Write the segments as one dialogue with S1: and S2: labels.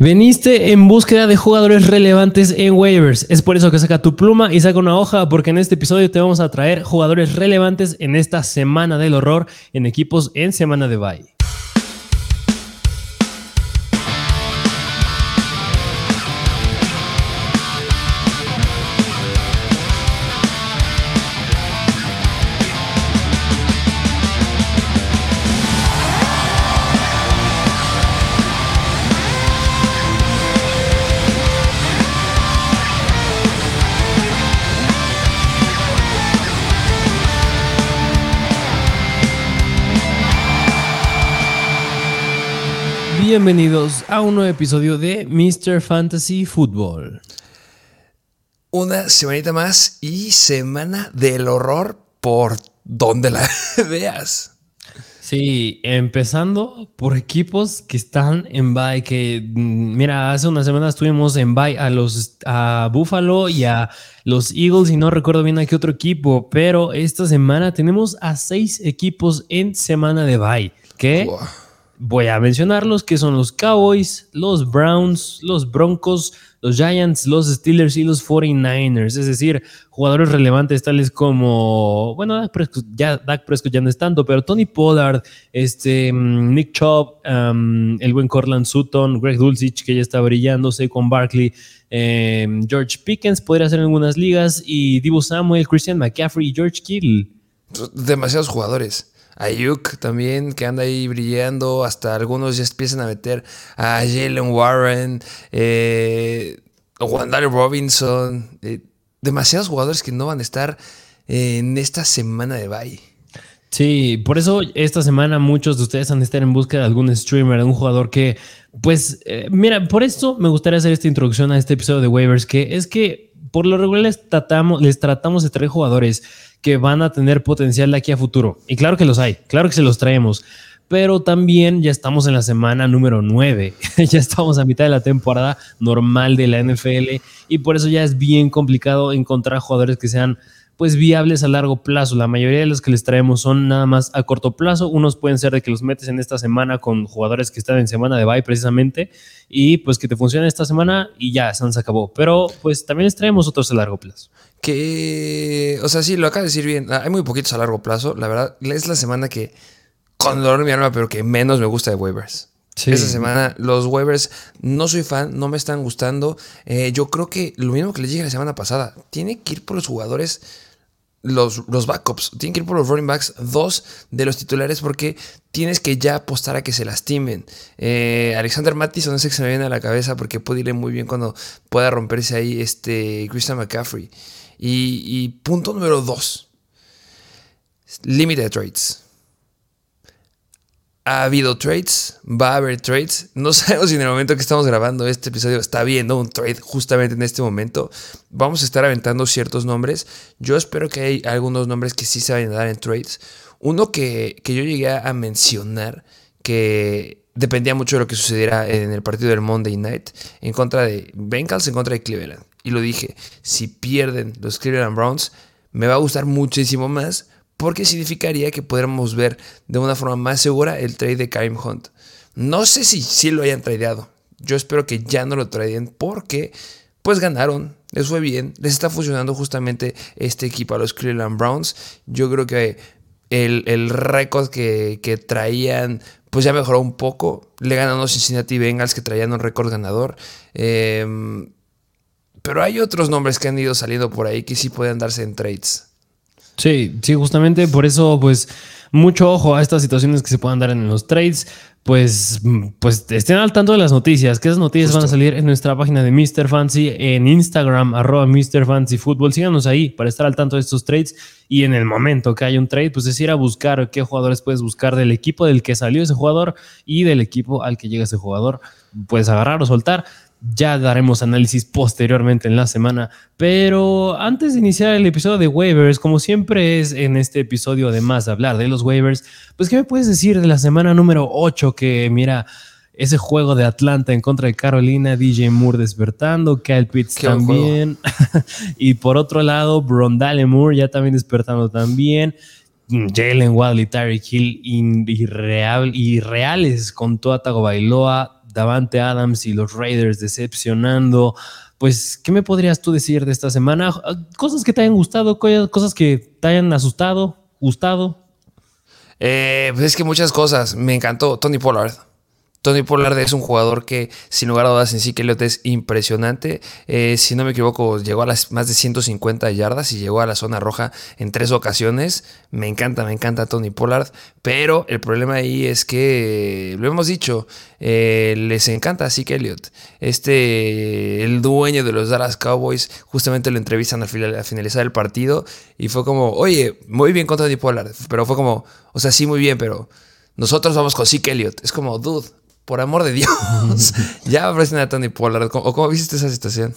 S1: Veniste en búsqueda de jugadores relevantes en waivers. Es por eso que saca tu pluma y saca una hoja, porque en este episodio te vamos a traer jugadores relevantes en esta semana del horror en equipos en semana de bye. Bienvenidos a un nuevo episodio de Mr. Fantasy Football.
S2: Una semanita más y semana del horror por donde la veas.
S1: Sí, empezando por equipos que están en bye, que mm, mira, hace unas semanas estuvimos en bye a los a Buffalo y a los Eagles y no recuerdo bien a qué otro equipo, pero esta semana tenemos a seis equipos en semana de bye. ¿Qué? Voy a mencionarlos, que son los Cowboys, los Browns, los Broncos, los Giants, los Steelers y los 49ers. Es decir, jugadores relevantes tales como, bueno, Dak Prescott ya, Dak Prescott ya no es tanto, pero Tony Pollard, este, mm, Nick Chubb, el buen Corland Sutton, Greg Dulcich, que ya está brillando, Saquon Barkley, em, George Pickens podría ser en algunas ligas, y Divo Samuel, Christian McCaffrey y George Kittle.
S2: Demasiados jugadores. Ayuk también, que anda ahí brillando. Hasta algunos ya empiezan a meter a Jalen Warren, eh, Robinson. Eh, demasiados jugadores que no van a estar en esta semana de bye.
S1: Sí, por eso esta semana muchos de ustedes han de estar en busca de algún streamer, de un jugador que, pues, eh, mira, por esto me gustaría hacer esta introducción a este episodio de waivers, que es que por lo regular les tratamos, les tratamos de traer jugadores que van a tener potencial de aquí a futuro. Y claro que los hay, claro que se los traemos. Pero también ya estamos en la semana número 9. ya estamos a mitad de la temporada normal de la NFL y por eso ya es bien complicado encontrar jugadores que sean pues viables a largo plazo. La mayoría de los que les traemos son nada más a corto plazo. Unos pueden ser de que los metes en esta semana con jugadores que están en semana de bye precisamente y pues que te funcionen esta semana y ya, se acabó. Pero pues también les traemos otros a largo plazo.
S2: Que, o sea, sí, lo acaba de decir bien. Hay muy poquitos a largo plazo. La verdad, es la semana que, con dolor en mi alma, pero que menos me gusta de waivers. Sí. Esa semana los waivers no soy fan, no me están gustando. Eh, yo creo que lo mismo que les dije la semana pasada, tiene que ir por los jugadores los, los backups. Tienen que ir por los running backs, dos de los titulares, porque tienes que ya apostar a que se lastimen. Eh, Alexander Mattison es el que se me viene a la cabeza porque puede irle muy bien cuando pueda romperse ahí este Christian McCaffrey. Y, y punto número dos: Limited trades ha habido trades, va a haber trades. No sabemos si en el momento que estamos grabando este episodio está habiendo un trade justamente en este momento. Vamos a estar aventando ciertos nombres. Yo espero que hay algunos nombres que sí se vayan a dar en trades. Uno que, yo llegué a mencionar que dependía mucho de lo que sucediera en el partido del Monday Night en contra de Bengals, en contra de Cleveland. Y lo dije, si pierden los Cleveland Browns, me va a gustar muchísimo más porque significaría que podríamos ver de una forma más segura el trade de Karim Hunt. No sé si sí lo hayan tradeado. Yo espero que ya no lo traden porque pues ganaron, les fue bien, les está funcionando justamente este equipo a los Cleveland Browns. Yo creo que el, récord que, traían pues ya mejoró un poco. Le ganan los Cincinnati Bengals que traían un récord ganador. Em, pero hay otros nombres que han ido saliendo por ahí que sí pueden darse en trades.
S1: Sí, sí, justamente por eso, pues, mucho ojo a estas situaciones que se puedan dar en los trades. Pues, pues estén al tanto de las noticias, que esas noticias van a salir en nuestra página de Mr. Fancy, en Instagram, arroba Mr. Fancy Football. Síganos ahí para estar al tanto de estos trades. Y en el momento que haya un trade, pues es ir a buscar qué jugadores puedes buscar del equipo del que salió ese jugador y del equipo al que llega ese jugador. Puedes agarrar o soltar. Ya daremos análisis posteriormente en la semana. Pero antes de iniciar el episodio de waivers, como siempre es en este episodio, además de hablar de los waivers, pues ¿qué me puedes decir de la semana número 8 que mira ese juego de Atlanta en contra de Carolina, DJ Moore despertando, Kyle Pitts también. y por otro lado, Brondale Moore ya también despertando también. Jalen Wadley, Tyreek Hill irreal, irreales con Tua Tagovailoa, Davante Adams y los Raiders decepcionando. Pues, ¿qué me podrías tú decir de esta semana? Cosas que te hayan gustado, cosas que te hayan asustado, gustado.
S2: Eh, pues es que muchas cosas. Me encantó Tony Pollard. Tony Pollard es un jugador que, sin lugar a dudas, en sí que es impresionante. Eh, si no me equivoco, llegó a las más de 150 yardas y llegó a la zona roja en tres ocasiones. Me encanta, me encanta Tony Pollard. Pero el problema ahí es que, lo hemos dicho, eh, les encanta a Zeke Elliott. Este, el dueño de los Dallas Cowboys, justamente lo entrevistan al, finalizar el partido y fue como, oye, muy bien con Tony Pollard. Pero fue como, o sea, sí, muy bien, pero nosotros vamos con Zeke Elliott. Es como, dude por amor de Dios, ya ofrecen a Tony Pollard. ¿O cómo viste esa situación?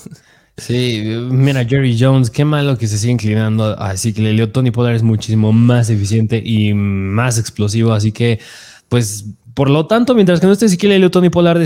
S1: Sí, mira, Jerry Jones, qué malo que se sigue inclinando. Así que le dio Tony Pollard es muchísimo más eficiente y más explosivo. Así que, pues, por lo tanto, mientras que no esté le dio Tony Pollard,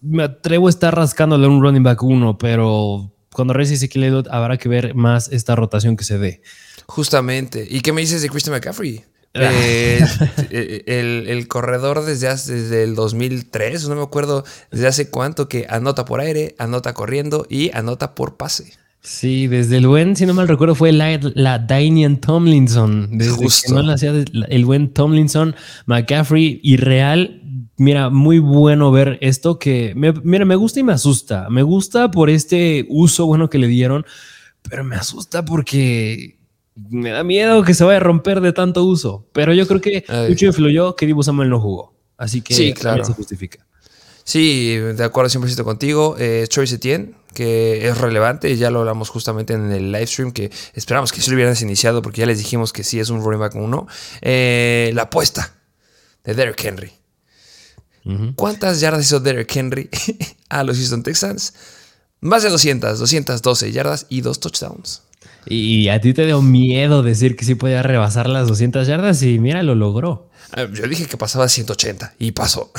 S1: me atrevo a estar rascándole un running back uno, pero cuando regrese le habrá que ver más esta rotación que se dé.
S2: Justamente. ¿Y qué me dices de Christian McCaffrey? Eh, eh, el, corredor desde, desde el 2003, no me acuerdo desde hace cuánto, que anota por aire, anota corriendo y anota por pase.
S1: Sí, desde el buen, si no mal recuerdo, fue la, la Danian Tomlinson. Desde que no la hacía el buen Tomlinson, McCaffrey y Real. Mira, muy bueno ver esto que, mira, me gusta y me asusta. Me gusta por este uso bueno que le dieron, pero me asusta porque me da miedo que se vaya a romper de tanto uso. Pero yo creo que mucho influyó que Dibu Samuel no jugó. Así que
S2: sí, claro.
S1: se justifica.
S2: Sí, de acuerdo 100% contigo. Eh, Troy Etienne, que es relevante, ya lo hablamos justamente en el live stream, que esperamos que sí lo hubieran iniciado porque ya les dijimos que sí es un running back 1. Eh, la apuesta de Derrick Henry. ¿Cuántas yardas hizo Derrick Henry a los Houston Texans? Más de 200, 212 yardas y dos touchdowns.
S1: Y a ti te dio miedo decir que sí podía rebasar las 200 yardas y mira, lo logró.
S2: Ah, yo dije que pasaba a 180 y pasó.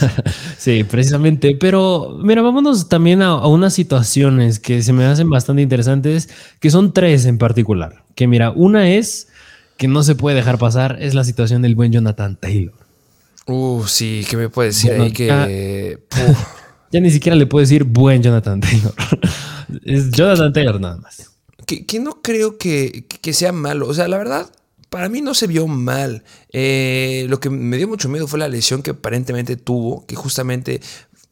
S1: sí, precisamente. Pero mira, vámonos también a, unas situaciones que se me hacen bastante interesantes, que son tres en particular. Que mira, una es que no se puede dejar pasar, es la situación del buen Jonathan Taylor.
S2: Uh, sí, ¿qué me puede decir ahí que...
S1: ya ni siquiera le puedo decir buen Jonathan Taylor. es Jonathan Taylor nada más
S2: que, no creo que, sea malo. O sea, la verdad, para mí no se vio mal. Eh, lo que me dio mucho miedo fue la lesión que aparentemente tuvo, que justamente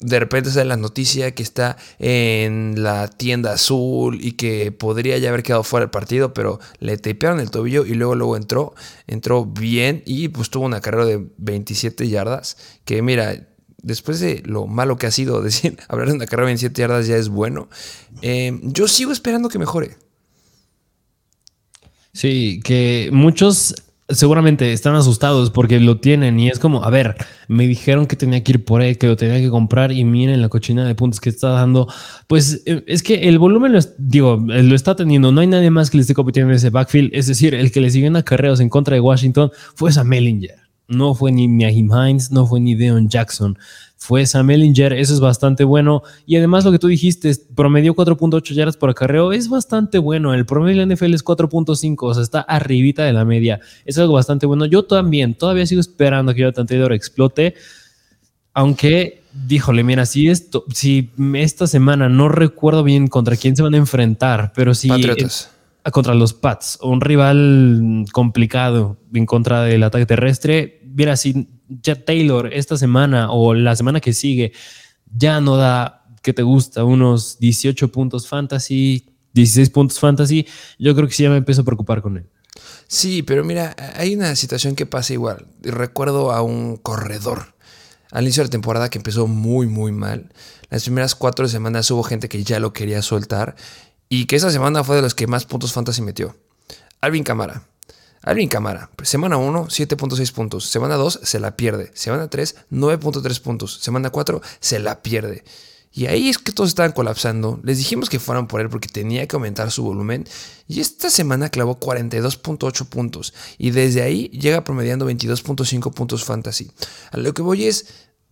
S2: de repente sale la noticia que está en la tienda azul y que podría ya haber quedado fuera del partido, pero le tapearon el tobillo y luego luego entró, entró bien y pues tuvo una carrera de 27 yardas, que mira, después de lo malo que ha sido decir, hablar de una carrera de 27 yardas ya es bueno, eh, yo sigo esperando que mejore.
S1: Sí, que muchos seguramente están asustados porque lo tienen y es como, a ver, me dijeron que tenía que ir por él, que lo tenía que comprar y miren la cochina de puntos que está dando. Pues eh, es que el volumen, lo, digo, eh, lo está teniendo. No hay nadie más que le esté compitiendo en ese backfield. Es decir, el que le siguió en acarreos en contra de Washington fue Sam Mellinger. No fue ni Mahim Hines, no fue ni Deon Jackson fue Sam Ellinger, eso es bastante bueno. Y además lo que tú dijiste, promedió 4.8 yardas por acarreo, es bastante bueno. El promedio de la NFL es 4.5, o sea, está arribita de la media. Es algo bastante bueno. Yo también, todavía sigo esperando que Jonathan Taylor explote. Aunque, díjole, mira, si esto, si esta semana no recuerdo bien contra quién se van a enfrentar, pero si contra los Pats, un rival complicado en contra del ataque terrestre, mira, si ya Taylor esta semana o la semana que sigue ya no da, que te gusta? Unos 18 puntos fantasy, 16 puntos fantasy, yo creo que sí ya me empiezo a preocupar con él.
S2: Sí, pero mira, hay una situación que pasa igual. Recuerdo a un corredor al inicio de la temporada que empezó muy, muy mal. Las primeras cuatro semanas hubo gente que ya lo quería soltar y que esa semana fue de los que más puntos fantasy metió. Alvin Camara. Alvin Camara, semana 1, 7.6 puntos. Semana 2, se la pierde. Semana 3, 9.3 puntos. Semana 4, se la pierde. Y ahí es que todos estaban colapsando. Les dijimos que fueran por él porque tenía que aumentar su volumen. Y esta semana clavó 42.8 puntos. Y desde ahí llega promediando 22.5 puntos fantasy. A lo que voy es,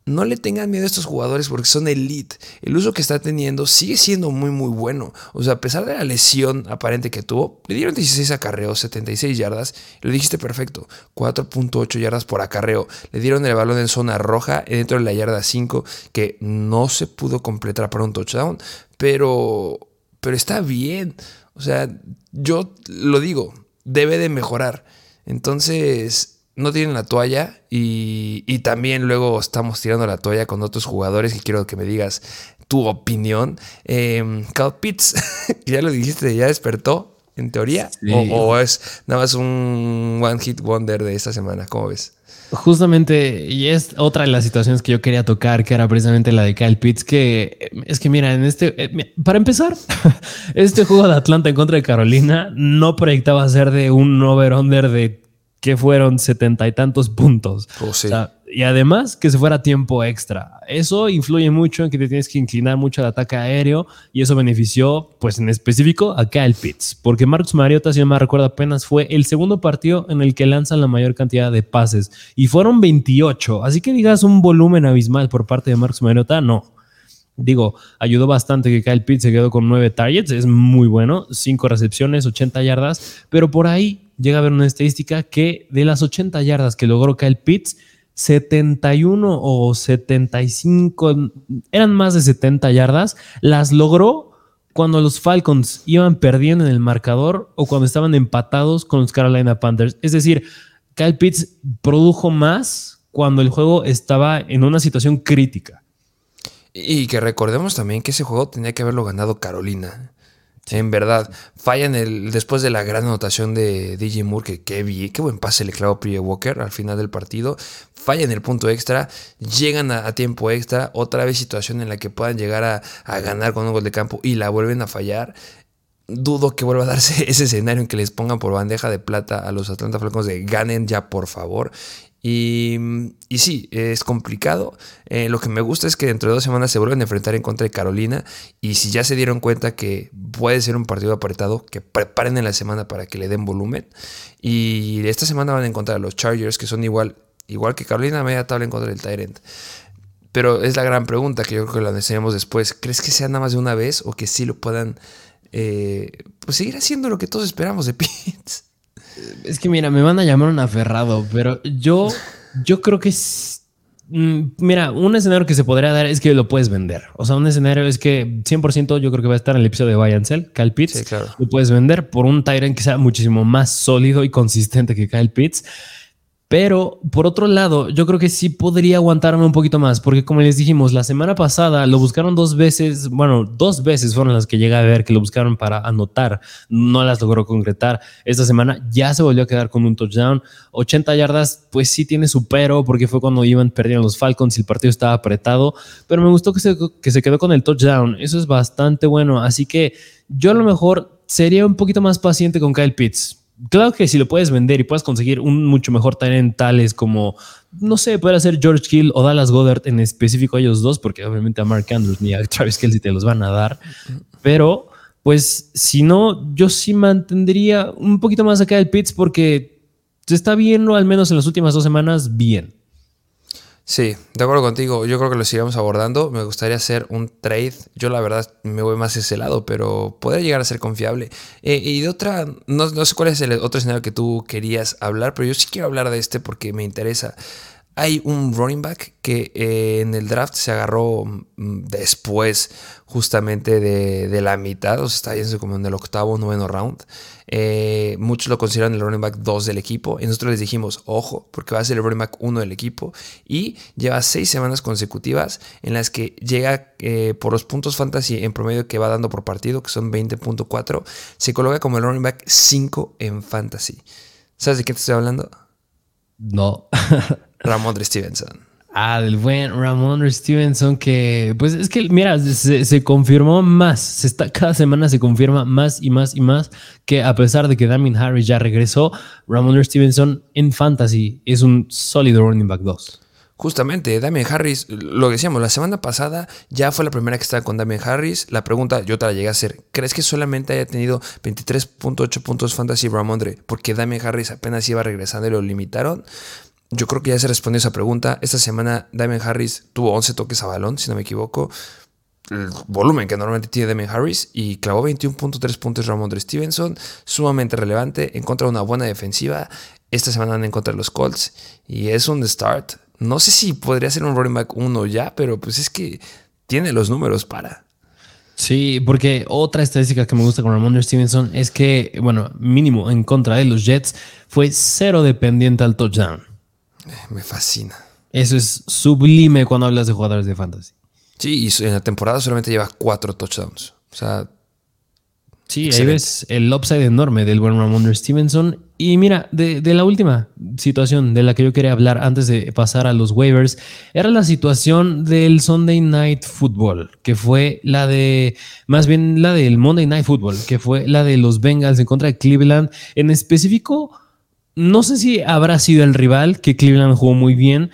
S2: no le tengan miedo a estos jugadores porque son elite. El uso que está teniendo sigue siendo muy, muy bueno. O sea, a pesar de la lesión aparente que tuvo, le dieron 16 acarreos, 76 yardas. Lo dijiste perfecto, 4.8 yardas por acarreo. Le dieron el balón en zona roja dentro de la yarda 5, que no se pudo completar para un touchdown, pero, pero está bien. O sea, yo lo digo, debe de mejorar. Entonces, no tienen la toalla y, también luego estamos tirando la toalla con otros jugadores y quiero que me digas tu opinión. Eh, Cal Pitts, ya lo dijiste, ya despertó en teoría o, es nada más un one hit wonder de esta semana, ¿cómo ves?
S1: Justamente, y es otra de las situaciones que yo quería tocar, que era precisamente la de Kyle Pitts, que es que mira, en este, eh, para empezar, este juego de Atlanta en contra de Carolina no proyectaba ser de un over-under de que fueron setenta y tantos puntos.
S2: Oh,
S1: y además que se fuera tiempo extra. Eso influye mucho en que te tienes que inclinar mucho al ataque aéreo y eso benefició, pues en específico, a Kyle Pitts. Porque Marcus Mariota, si no me recuerdo apenas, fue el segundo partido en el que lanzan la mayor cantidad de pases y fueron 28. Así que digas un volumen abismal por parte de Marcus Mariota, no. Digo, ayudó bastante que Kyle Pitts se quedó con nueve targets, es muy bueno, cinco recepciones, 80 yardas, pero por ahí llega a haber una estadística que de las 80 yardas que logró Kyle Pitts, 71 o 75, eran más de 70 yardas, las logró cuando los Falcons iban perdiendo en el marcador o cuando estaban empatados con los Carolina Panthers. Es decir, Kyle Pitts produjo más cuando el juego estaba en una situación crítica.
S2: Y que recordemos también que ese juego tenía que haberlo ganado Carolina. En verdad, fallan el, después de la gran anotación de DJ Moore, que qué, qué buen pase le clavó Priya Walker al final del partido. Fallan el punto extra, llegan a, tiempo extra, otra vez situación en la que puedan llegar a, a ganar con un gol de campo y la vuelven a fallar dudo que vuelva a darse ese escenario en que les pongan por bandeja de plata a los Atlanta Falcons de ganen ya por favor. Y, sí, es complicado. Eh, lo que me gusta es que dentro de dos semanas se vuelven a enfrentar en contra de Carolina. Y si ya se dieron cuenta que puede ser un partido apretado, que preparen en la semana para que le den volumen. Y esta semana van a encontrar a los Chargers, que son igual, igual que Carolina, media tabla en contra del Tyrant. Pero es la gran pregunta que yo creo que la necesitamos después. ¿Crees que sea nada más de una vez o que sí lo puedan eh, pues seguir haciendo lo que todos esperamos de Pitts?
S1: Es que mira, me van a llamar un aferrado, pero yo, yo creo que es. Mm, mira, un escenario que se podría dar es que lo puedes vender. O sea, un escenario es que 100% yo creo que va a estar en el episodio de Buy and Sell, Kyle Pitts.
S2: Sí, claro.
S1: Lo puedes vender por un Tyrant que sea muchísimo más sólido y consistente que Kyle Pitts. Pero por otro lado, yo creo que sí podría aguantarme un poquito más, porque como les dijimos, la semana pasada lo buscaron dos veces, bueno, dos veces fueron las que llegué a ver que lo buscaron para anotar, no las logró concretar. Esta semana ya se volvió a quedar con un touchdown, 80 yardas, pues sí tiene su pero, porque fue cuando iban perdiendo los Falcons y el partido estaba apretado, pero me gustó que se, que se quedó con el touchdown, eso es bastante bueno, así que yo a lo mejor sería un poquito más paciente con Kyle Pitts Claro que si lo puedes vender y puedes conseguir un mucho mejor talent tales como, no sé, puede ser George Hill o Dallas Goddard en específico ellos dos, porque obviamente a Mark Andrews ni a Travis Kelsey te los van a dar. Pero, pues, si no, yo sí mantendría un poquito más acá el Pitts porque se está viendo, al menos en las últimas dos semanas, bien.
S2: Sí, de acuerdo contigo. Yo creo que lo sigamos abordando. Me gustaría hacer un trade. Yo la verdad me voy más a ese lado, pero podría llegar a ser confiable. Eh, y de otra, no, no, sé cuál es el otro escenario que tú querías hablar, pero yo sí quiero hablar de este porque me interesa. Hay un running back que eh, en el draft se agarró mm, después justamente de, la mitad, o sea, está yendo como en el octavo o noveno round. Eh, muchos lo consideran el running back 2 del equipo. Y nosotros les dijimos, ojo, porque va a ser el running back 1 del equipo. Y lleva seis semanas consecutivas en las que llega eh, por los puntos fantasy en promedio que va dando por partido, que son 20.4. Se coloca como el running back 5 en fantasy. ¿Sabes de qué te estoy hablando?
S1: No.
S2: Ramondre Stevenson.
S1: Ah, del buen Ramondre Stevenson, que pues es que, mira, se, confirmó más, se está, cada semana se confirma más y más y más que a pesar de que Damien Harris ya regresó, Ramondre Stevenson en fantasy es un sólido running back 2.
S2: Justamente, Damien Harris, lo decíamos, la semana pasada ya fue la primera que estaba con Damien Harris. La pregunta, yo te la llegué a hacer, ¿crees que solamente haya tenido 23.8 puntos fantasy Ramondre porque Damien Harris apenas iba regresando y lo limitaron? Yo creo que ya se respondió esa pregunta. Esta semana Damien Harris tuvo 11 toques a balón, si no me equivoco. El volumen que normalmente tiene Damien Harris y clavó 21.3 puntos Ramondre Stevenson, sumamente relevante, en contra de una buena defensiva. Esta semana van en contra de los Colts y es un start. No sé si podría ser un running back 1 ya, pero pues es que tiene los números para.
S1: Sí, porque otra estadística que me gusta con Ramon Stevenson es que, bueno, mínimo en contra de los Jets, fue cero dependiente al touchdown.
S2: Eh, me fascina.
S1: Eso es sublime cuando hablas de jugadores de fantasy.
S2: Sí, y en la temporada solamente lleva cuatro touchdowns. O sea,
S1: Sí, ahí ves el upside enorme del buen Ramon Stevenson. Y mira, de, la última situación de la que yo quería hablar antes de pasar a los waivers, era la situación del Sunday Night Football, que fue la de, más bien la del Monday Night Football, que fue la de los Bengals en contra de Cleveland. En específico, no sé si habrá sido el rival, que Cleveland jugó muy bien,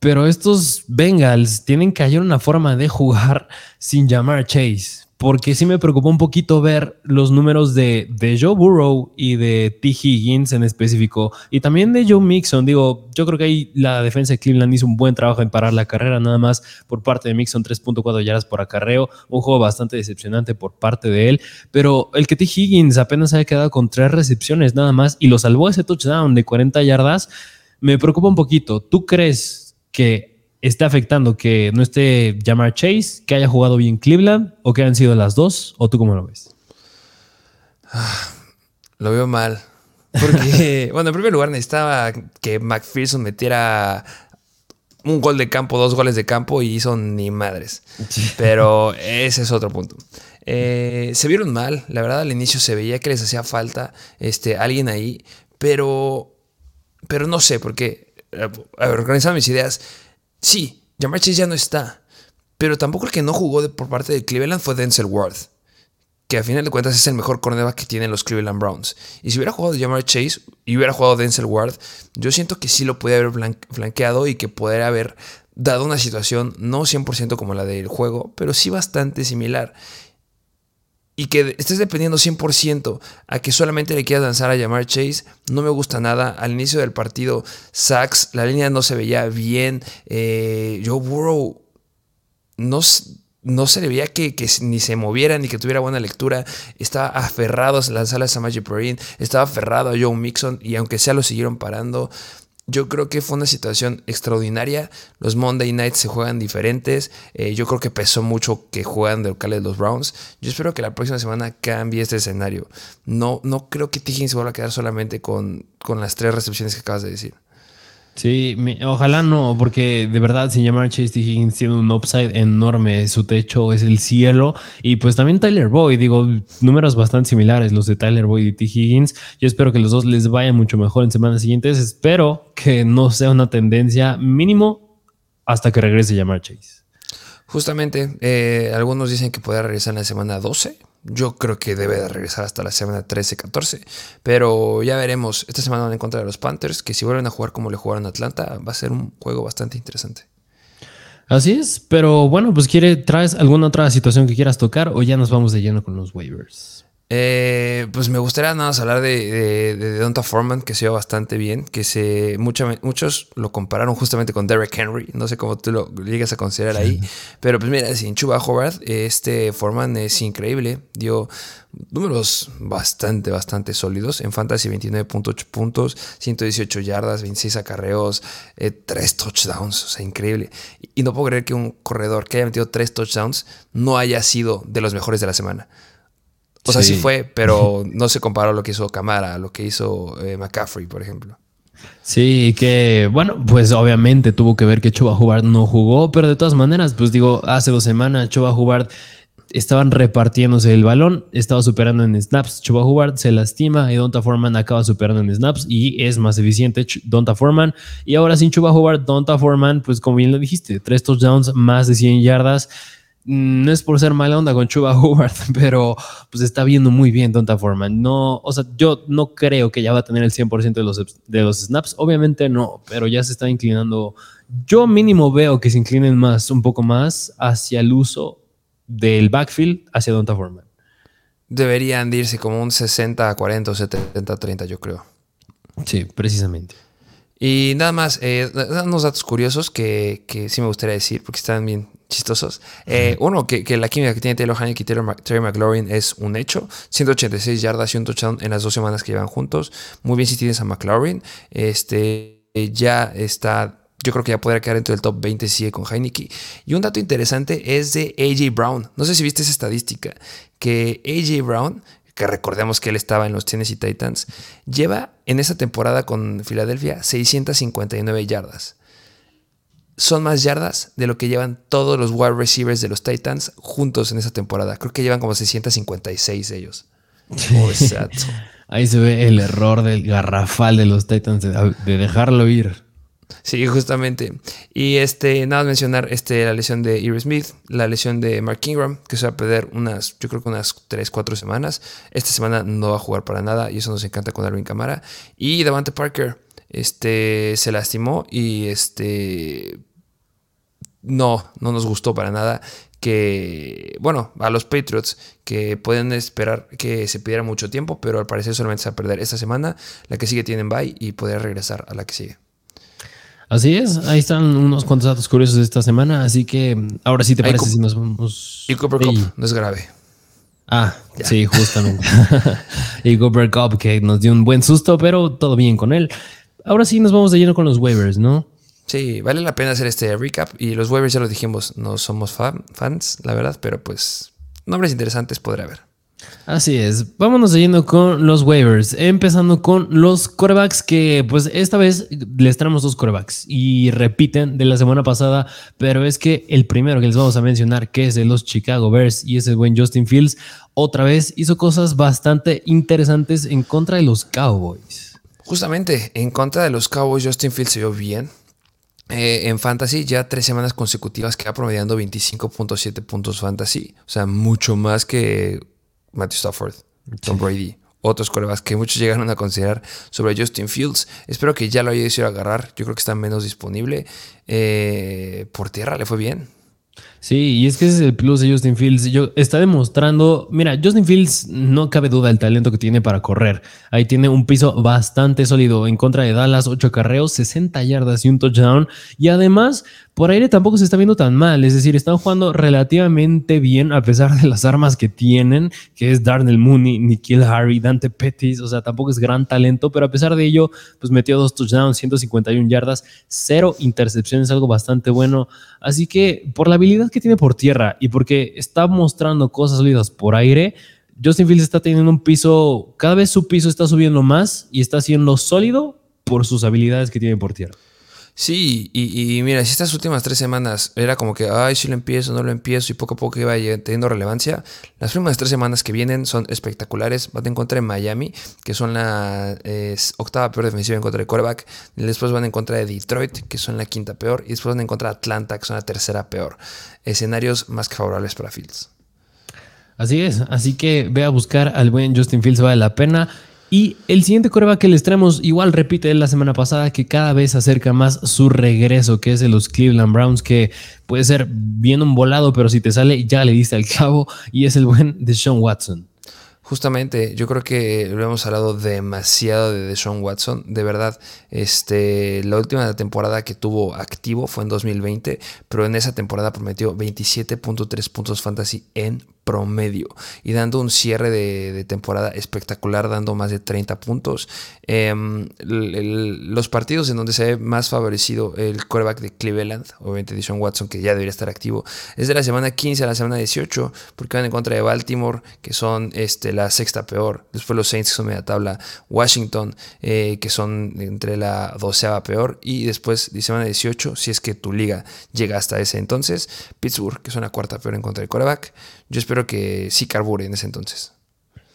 S1: pero estos Bengals tienen que hallar una forma de jugar sin llamar Chase porque sí me preocupó un poquito ver los números de, Joe Burrow y de T. Higgins en específico, y también de Joe Mixon. Digo, yo creo que ahí la defensa de Cleveland hizo un buen trabajo en parar la carrera, nada más por parte de Mixon, 3.4 yardas por acarreo, un juego bastante decepcionante por parte de él, pero el que T. Higgins apenas había quedado con tres recepciones nada más y lo salvó ese touchdown de 40 yardas, me preocupa un poquito. ¿Tú crees que esté afectando que no esté Jamar Chase, que haya jugado bien Cleveland o que hayan sido las dos? ¿O tú cómo lo ves?
S2: Ah, lo veo mal. Porque, bueno, en primer lugar necesitaba que McPherson metiera un gol de campo, dos goles de campo y hizo ni madres. Pero ese es otro punto. Eh, se vieron mal, la verdad al inicio se veía que les hacía falta este, alguien ahí, pero, pero no sé, porque, a ver, organizando mis ideas, Sí, Jamar Chase ya no está. Pero tampoco el que no jugó por parte de Cleveland fue Denzel Ward. Que a final de cuentas es el mejor cornerback que tienen los Cleveland Browns. Y si hubiera jugado Jamar Chase y hubiera jugado Denzel Ward, yo siento que sí lo podía haber flanqueado y que podría haber dado una situación no 100% como la del juego, pero sí bastante similar y que estés dependiendo 100% a que solamente le quieras lanzar a llamar Chase, no me gusta nada. Al inicio del partido, Sachs, la línea no se veía bien. Eh, Joe Burrow no, no se le veía que, ni se moviera ni que tuviera buena lectura. Estaba aferrado a lanzar a Samaje Perrin, estaba aferrado a Joe Mixon y aunque sea lo siguieron parando. Yo creo que fue una situación extraordinaria. Los Monday Nights se juegan diferentes. Eh, yo creo que pesó mucho que juegan de locales los Browns. Yo espero que la próxima semana cambie este escenario. No, no creo que T. se vuelva a quedar solamente con, con las tres recepciones que acabas de decir.
S1: Sí, ojalá no, porque de verdad, sin llamar Chase. Higgins, tiene un upside enorme. Su techo es el cielo. Y pues también Tyler Boyd, digo, números bastante similares los de Tyler Boyd y T. Higgins. Yo espero que los dos les vayan mucho mejor en semanas siguientes. Espero que no sea una tendencia mínimo hasta que regrese llamar Chase.
S2: Justamente, eh, algunos dicen que puede regresar en la semana 12. Yo creo que debe de regresar hasta la semana 13-14. Pero ya veremos. Esta semana van en contra de los Panthers, que si vuelven a jugar como le jugaron a Atlanta, va a ser un juego bastante interesante.
S1: Así es, pero bueno, pues quiere, ¿traes alguna otra situación que quieras tocar o ya nos vamos de lleno con los waivers?
S2: Eh, pues me gustaría nada más hablar de, de, Donta Foreman, que se ve bastante bien, que se muchos lo compararon justamente con Derek Henry, no sé cómo tú lo llegas a considerar ahí, pero pues mira, sin Chuba Howard, este Foreman es increíble, dio números bastante, bastante sólidos, en Fantasy 29.8 puntos, 118 yardas, 26 acarreos, 3 eh, touchdowns, o sea, increíble. Y no puedo creer que un corredor que haya metido 3 touchdowns no haya sido de los mejores de la semana. O sea, sí, fue, pero no se comparó lo que hizo Camara, a lo que hizo eh, McCaffrey, por ejemplo.
S1: Sí, que bueno, pues obviamente tuvo que ver que Chuba Hubbard no jugó, pero de todas maneras, pues digo, hace dos semanas Chuba Hubbard estaban repartiéndose el balón, estaba superando en snaps, Chuba Hubbard se lastima y Donta Foreman acaba superando en snaps y es más eficiente Donta Foreman. Y ahora sin Chuba Hubbard, Donta Foreman, pues como bien lo dijiste, tres touchdowns, más de 100 yardas no es por ser mala onda con Chuba Hubbard, pero pues está viendo muy bien Donta Foreman. No, o sea, yo no creo que ya va a tener el 100% de los, de los snaps. Obviamente no, pero ya se está inclinando. Yo mínimo veo que se inclinen más, un poco más hacia el uso del backfield hacia Donta Foreman.
S2: Deberían irse como un 60 40 o 70 30, yo creo.
S1: Sí, precisamente.
S2: Y nada más, eh, unos datos curiosos que, que, sí me gustaría decir, porque están bien chistosos. Eh, uno, que, que, la química que tiene Taylor Haneke y Terry McLaurin es un hecho. 186 yardas y un touchdown en las dos semanas que llevan juntos. Muy bien si tienes a McLaurin. Este, ya está yo creo que ya podría quedar dentro del top 20 si sigue con Heineke. Y un dato interesante es de AJ Brown. No sé si viste esa estadística, que AJ Brown, que recordemos que él estaba en los Tennessee Titans, lleva en esa temporada con Filadelfia 659 yardas. Son más yardas de lo que llevan todos los wide receivers de los Titans juntos en esa temporada. Creo que llevan como 656 ellos.
S1: Ahí se ve el error del garrafal de los Titans de dejarlo ir.
S2: Sí, justamente. Y este, nada más mencionar este, la lesión de Iris Smith, la lesión de Mark Ingram, que se va a perder unas, yo creo que unas 3, 4 semanas. Esta semana no va a jugar para nada y eso nos encanta con Alvin Camara. Y Davante Parker, este, se lastimó y este, no, no nos gustó para nada que, bueno, a los Patriots que pueden esperar que se pidiera mucho tiempo, pero al parecer solamente se va a perder esta semana. La que sigue tienen bye y poder regresar a la que sigue.
S1: Así es, ahí están unos cuantos datos curiosos de esta semana, así que ahora sí te parece si nos vamos.
S2: Y Cooper Cup no es grave.
S1: Ah, sí, justamente. y Cooper Cup que nos dio un buen susto, pero todo bien con él. Ahora sí nos vamos de lleno con los waivers, ¿no?
S2: Sí, vale la pena hacer este recap. Y los waivers ya lo dijimos, no somos fans, la verdad, pero pues nombres interesantes podrá haber.
S1: Así es, vámonos yendo con los waivers, empezando con los corebacks que pues esta vez les traemos dos corebacks y repiten de la semana pasada, pero es que el primero que les vamos a mencionar que es de los Chicago Bears y ese buen Justin Fields, otra vez hizo cosas bastante interesantes en contra de los Cowboys.
S2: Justamente, en contra de los Cowboys Justin Fields se vio bien, eh, en fantasy ya tres semanas consecutivas queda promediando 25.7 puntos fantasy. O sea, mucho más que Matthew Stafford, Tom Brady, otros corebacks que muchos llegaron a considerar sobre Justin Fields. Espero que ya lo haya decidido agarrar. Yo creo que está menos disponible. Eh, por tierra le fue bien.
S1: Sí, y es que ese es el plus de Justin Fields. Yo, está demostrando, mira, Justin Fields no cabe duda del talento que tiene para correr. Ahí tiene un piso bastante sólido en contra de Dallas, 8 carreos, 60 yardas y un touchdown. Y además, por aire tampoco se está viendo tan mal, es decir, están jugando relativamente bien a pesar de las armas que tienen, que es Darnell Mooney, Nikhil Harry, Dante Pettis, o sea, tampoco es gran talento, pero a pesar de ello, pues metió dos touchdowns, 151 yardas, cero intercepciones, algo bastante bueno. Así que por la habilidad que tiene por tierra y porque está mostrando cosas sólidas por aire, Justin Fields está teniendo un piso, cada vez su piso está subiendo más y está siendo sólido por sus habilidades que tiene por tierra.
S2: Sí, y, mira, si estas últimas tres semanas era como que, ay, si lo empiezo, no lo empiezo, y poco a poco iba teniendo relevancia, las primeras tres semanas que vienen son espectaculares. Van en contra de Miami, que son la octava peor defensiva en contra de quarterback. Después van en contra de Detroit, que son la quinta peor. Y después van en contra de Atlanta, que son la tercera peor. Escenarios más que favorables para Fields.
S1: Así es, así que ve a buscar al buen Justin Fields, vale la pena. Y el siguiente coreback que les traemos, igual repite la semana pasada, que cada vez acerca más su regreso, que es de los Cleveland Browns, que puede ser bien un volado, pero si te sale ya le diste al cabo, y es el buen de Sean Watson.
S2: Justamente, yo creo que lo hemos hablado demasiado de Deshaun Watson. De verdad, este, la última temporada que tuvo activo fue en 2020, pero en esa temporada prometió 27.3 puntos fantasy en promedio y dando un cierre de, temporada espectacular, dando más de 30 puntos. Em, los partidos en donde se ve más favorecido el quarterback de Cleveland, obviamente Deshaun Watson, que ya debería estar activo, es de la semana 15 a la semana 18, porque van en contra de Baltimore, que son este, la sexta peor, después los Saints, que son media tabla, Washington, eh, que son entre la doceava peor, y después de semana 18, si es que tu liga llega hasta ese entonces, Pittsburgh, que son la cuarta peor en contra de quarterback. Yo espero que sí carbure en ese entonces.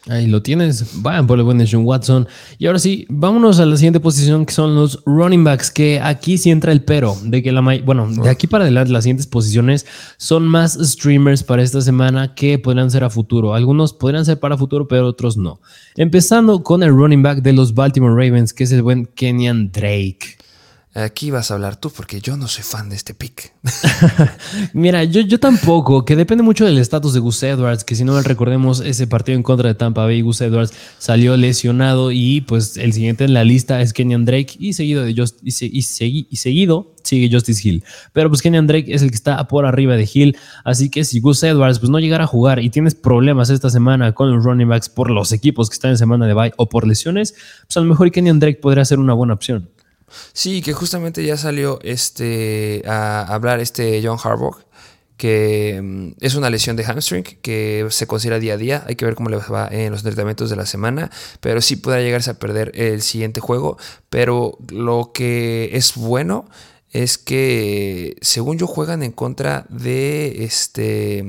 S1: Ahí lo tienes. Vayan por el buen Sean Watson. Y ahora sí, vámonos a la siguiente posición que son los running backs. Que aquí sí entra el pero. De que la bueno, de aquí para adelante, las siguientes posiciones son más streamers para esta semana que podrían ser a futuro. Algunos podrían ser para futuro, pero otros no. Empezando con el running back de los Baltimore Ravens, que es el buen Kenyan Drake.
S2: Aquí vas a hablar tú porque yo no soy fan de este pick.
S1: Mira, yo, yo tampoco, que depende mucho del estatus de Gus Edwards, que si no recordemos ese partido en contra de Tampa Bay, Gus Edwards salió lesionado y pues el siguiente en la lista es Kenyan Drake y seguido, de Just, y, y, seguido sigue Justice Hill. Pero pues Kenyan Drake es el que está por arriba de Hill, así que si Gus Edwards pues no llegara a jugar y tienes problemas esta semana con los running backs por los equipos que están en semana de bye o por lesiones, pues a lo mejor Kenyan Drake podría ser una buena opción.
S2: Sí, que justamente ya salió este, a hablar este John Harbaugh, que mm, es una lesión de hamstring que se considera día a día. Hay que ver cómo le va en los tratamientos de la semana, pero sí puede llegarse a perder el siguiente juego. Pero lo que es bueno es que, según yo, juegan en contra de este.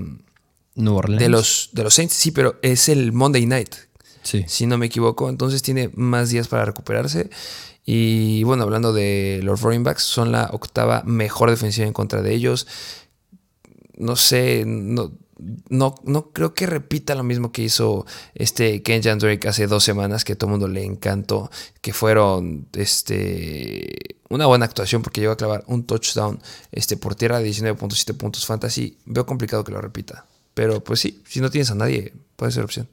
S1: New Orleans.
S2: De los, de los Saints, sí, pero es el Monday Night.
S1: Sí.
S2: Si no me equivoco. Entonces tiene más días para recuperarse. Y bueno, hablando de los running backs, son la octava mejor defensiva en contra de ellos. No sé, no, no, no creo que repita lo mismo que hizo este Kenjan Drake hace dos semanas, que todo el mundo le encantó, que fueron este, una buena actuación porque llegó a clavar un touchdown este, por tierra de 19.7 puntos fantasy. Veo complicado que lo repita. Pero pues sí, si no tienes a nadie, puede ser opción.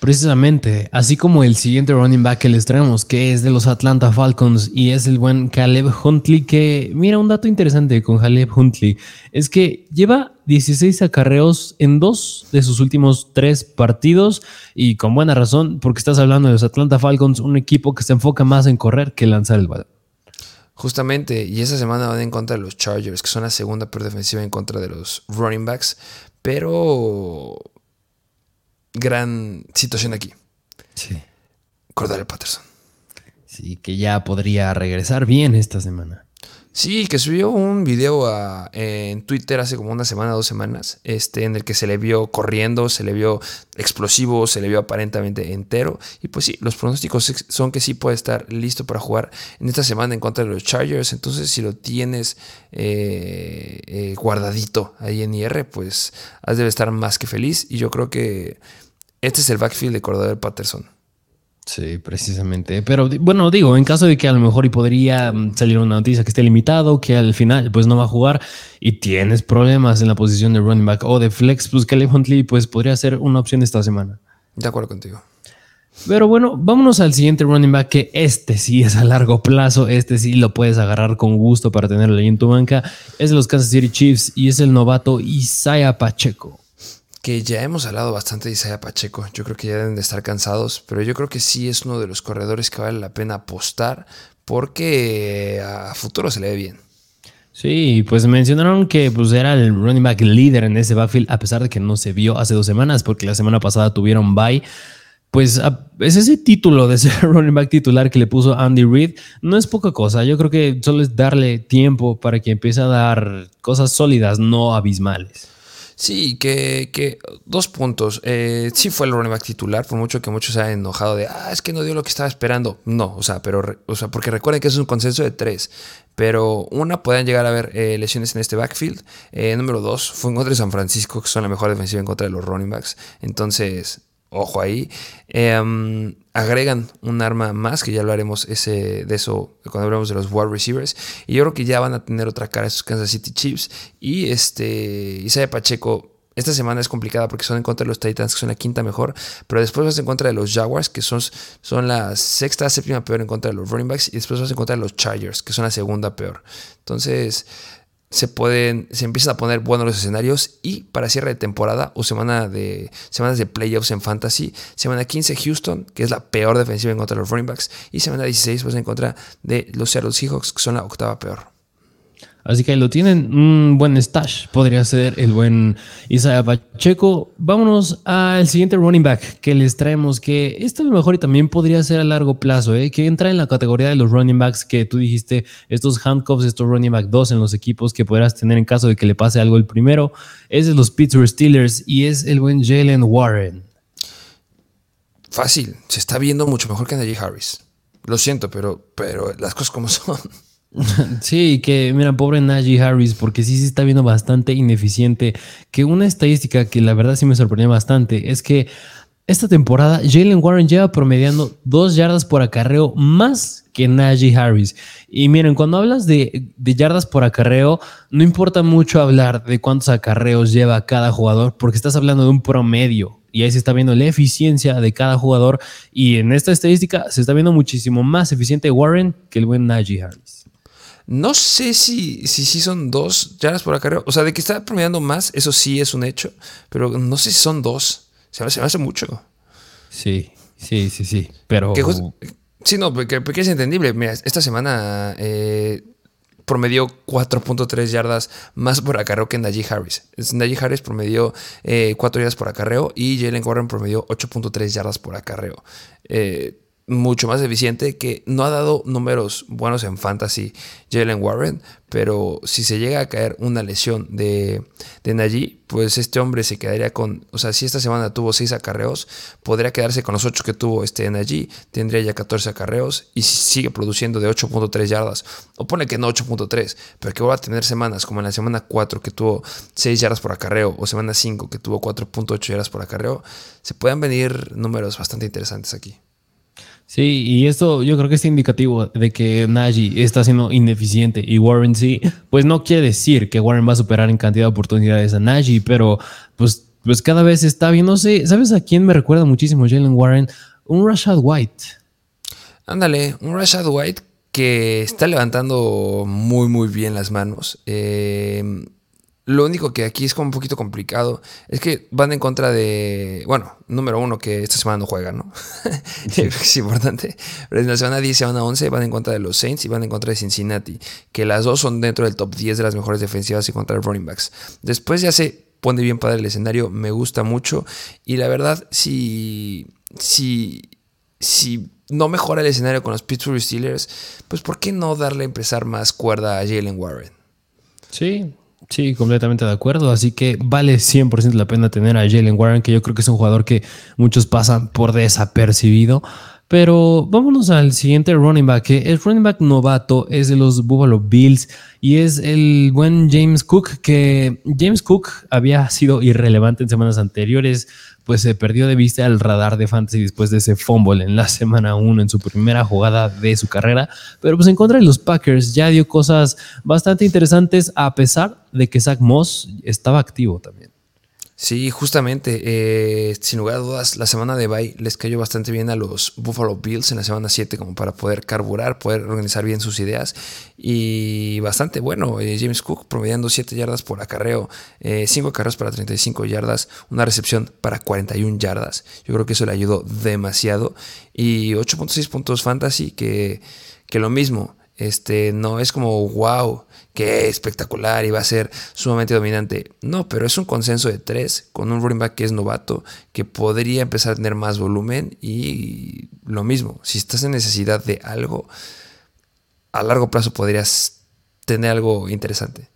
S1: Precisamente, así como el siguiente running back que les traemos, que es de los Atlanta Falcons y es el buen Caleb Huntley, que mira un dato interesante con Caleb Huntley, es que lleva 16 acarreos en dos de sus últimos tres partidos y con buena razón, porque estás hablando de los Atlanta Falcons, un equipo que se enfoca más en correr que lanzar el balón.
S2: Justamente, y esa semana van en contra de los Chargers, que son la segunda peor defensiva en contra de los running backs, pero gran situación aquí.
S1: Sí.
S2: Cordell Patterson.
S1: Sí, que ya podría regresar bien esta semana.
S2: Sí, que subió un video a, en Twitter hace como una semana, dos semanas, este, en el que se le vio corriendo, se le vio explosivo, se le vio aparentemente entero. Y pues sí, los pronósticos son que sí puede estar listo para jugar en esta semana en contra de los Chargers. Entonces, si lo tienes eh, eh, guardadito ahí en IR, pues has debe estar más que feliz. Y yo creo que este es el backfield de Cordero Patterson.
S1: Sí, precisamente. Pero bueno, digo, en caso de que a lo mejor y podría mm, salir una noticia que esté limitado, que al final pues no va a jugar y tienes problemas en la posición de running back o de flex, pues Kelly Huntley pues podría ser una opción esta semana.
S2: De acuerdo contigo.
S1: Pero bueno, vámonos al siguiente running back, que este sí es a largo plazo, este sí lo puedes agarrar con gusto para tenerlo ahí en tu banca. Es de los Kansas City Chiefs y es el novato Isaiah Pacheco
S2: que ya hemos hablado bastante de Isaiah Pacheco. Yo creo que ya deben de estar cansados, pero yo creo que sí es uno de los corredores que vale la pena apostar porque a futuro se le ve bien.
S1: Sí, pues mencionaron que pues, era el running back líder en ese backfield, a pesar de que no se vio hace dos semanas, porque la semana pasada tuvieron bye. Pues es ese título de ser running back titular que le puso Andy Reid, no es poca cosa. Yo creo que solo es darle tiempo para que empiece a dar cosas sólidas, no abismales.
S2: Sí, que, dos puntos. Eh, sí fue el running back titular, por mucho que muchos se hayan enojado de, ah, es que no dio lo que estaba esperando. No, o sea, pero, o sea, porque recuerden que es un consenso de tres. Pero una, pueden llegar a haber eh, lesiones en este backfield. Eh, número dos, fue en contra de San Francisco, que son la mejor defensiva en contra de los running backs. Entonces, ojo ahí. Em, agregan un arma más, que ya lo haremos ese, de eso cuando hablamos de los wide receivers. Y yo creo que ya van a tener otra cara esos Kansas City Chiefs. Y este Isaiah Pacheco. Esta semana es complicada porque son en contra de los Titans, que son la quinta mejor, pero después vas en contra de los Jaguars, que son, son la sexta, séptima peor en contra de los running backs, y después vas en contra de los Chargers, que son la segunda peor. Entonces, se pueden, se empiezan a poner buenos los escenarios y para cierre de temporada o semana de, semanas de playoffs en fantasy, semana 15 Houston, que es la peor defensiva en contra de los running backs, y semana 16 pues en contra de los Seattle Seahawks, que son la octava peor.
S1: Así que ahí lo tienen, un buen stash podría ser el buen Isaiah Pacheco. Vámonos al siguiente running back que les traemos, que esto a lo mejor y también podría ser a largo plazo, ¿eh? que entra en la categoría de los running backs que tú dijiste, estos handcuffs, estos running back 2 en los equipos que podrás tener en caso de que le pase algo el primero, es de los Pittsburgh Steelers y es el buen Jalen Warren.
S2: Fácil, se está viendo mucho mejor que Najee Harris. Lo siento, pero, pero las cosas como son.
S1: Sí, que mira, pobre Najee Harris, porque sí se está viendo bastante ineficiente. Que una estadística que la verdad sí me sorprendió bastante es que esta temporada Jalen Warren lleva promediando dos yardas por acarreo más que Najee Harris. Y miren, cuando hablas de, yardas por acarreo, no importa mucho hablar de cuántos acarreos lleva cada jugador, porque estás hablando de un promedio. Y ahí se está viendo la eficiencia de cada jugador. Y en esta estadística se está viendo muchísimo más eficiente Warren que el buen Najee Harris.
S2: No sé si, si, si son dos yardas por acarreo. O sea, de que está promediando más, eso sí es un hecho. Pero no sé si son dos. Se me, hace mucho.
S1: Sí, sí, sí, sí. Pero.
S2: sí, no, porque, es entendible. Mira, esta semana eh, promedió 4.3 yardas más por acarreo que Najee Harris. Najee Harris promedió 4 eh, yardas por acarreo y Jalen Warren promedió 8.3 yardas por acarreo. Eh, mucho más eficiente que no ha dado números buenos en fantasy Jalen Warren, pero si se llega a caer una lesión de, de pues este hombre se quedaría con, o sea, si esta semana tuvo 6 acarreos, podría quedarse con los 8 que tuvo este Najee, tendría ya 14 acarreos y sigue produciendo de 8.3 yardas, o pone que no 8.3, pero que va a tener semanas como en la semana 4 que tuvo 6 yardas por acarreo, o semana 5 que tuvo 4.8 yardas por acarreo, se pueden venir números bastante interesantes aquí.
S1: Sí, y esto yo creo que es indicativo de que Najee está siendo ineficiente y Warren sí, pues no quiere decir que Warren va a superar en cantidad de oportunidades a Najee, pero pues, pues cada vez está viéndose. ¿Sabes a quién me recuerda muchísimo Jalen Warren? Un Rashad White.
S2: Ándale, un Rashad White que está levantando muy muy bien las manos. Eh, lo único que aquí es como un poquito complicado es que van en contra de, bueno, número uno, que esta semana no juegan, ¿no? es importante. Pero en la semana 10 y semana 11 van en contra de los Saints y van en contra de Cincinnati, que las dos son dentro del top 10 de las mejores defensivas y contra el running backs. Después ya se pone bien para el escenario, me gusta mucho y la verdad, si, si, si no mejora el escenario con los Pittsburgh Steelers, pues ¿por qué no darle a empezar más cuerda a Jalen Warren?
S1: Sí, Sí, completamente de acuerdo. Así que vale 100% la pena tener a Jalen Warren, que yo creo que es un jugador que muchos pasan por desapercibido. Pero vámonos al siguiente running back, que el running back novato es de los Buffalo Bills y es el buen James Cook, que James Cook había sido irrelevante en semanas anteriores, pues se perdió de vista el radar de fantasy después de ese fumble en la semana 1 en su primera jugada de su carrera, pero pues en contra de los Packers ya dio cosas bastante interesantes a pesar de que Zach Moss estaba activo también.
S2: Sí, justamente, eh, sin lugar a dudas, la semana de bye les cayó bastante bien a los Buffalo Bills en la semana 7 como para poder carburar, poder organizar bien sus ideas y bastante bueno. Eh, James Cook promediando 7 yardas por acarreo, 5 eh, acarreos para 35 yardas, una recepción para 41 yardas. Yo creo que eso le ayudó demasiado y 8.6 puntos fantasy que, que lo mismo. Este, no es como wow, qué espectacular y va a ser sumamente dominante. No, pero es un consenso de tres con un running back que es novato, que podría empezar a tener más volumen y lo mismo, si estás en necesidad de algo, a largo plazo podrías tener algo interesante.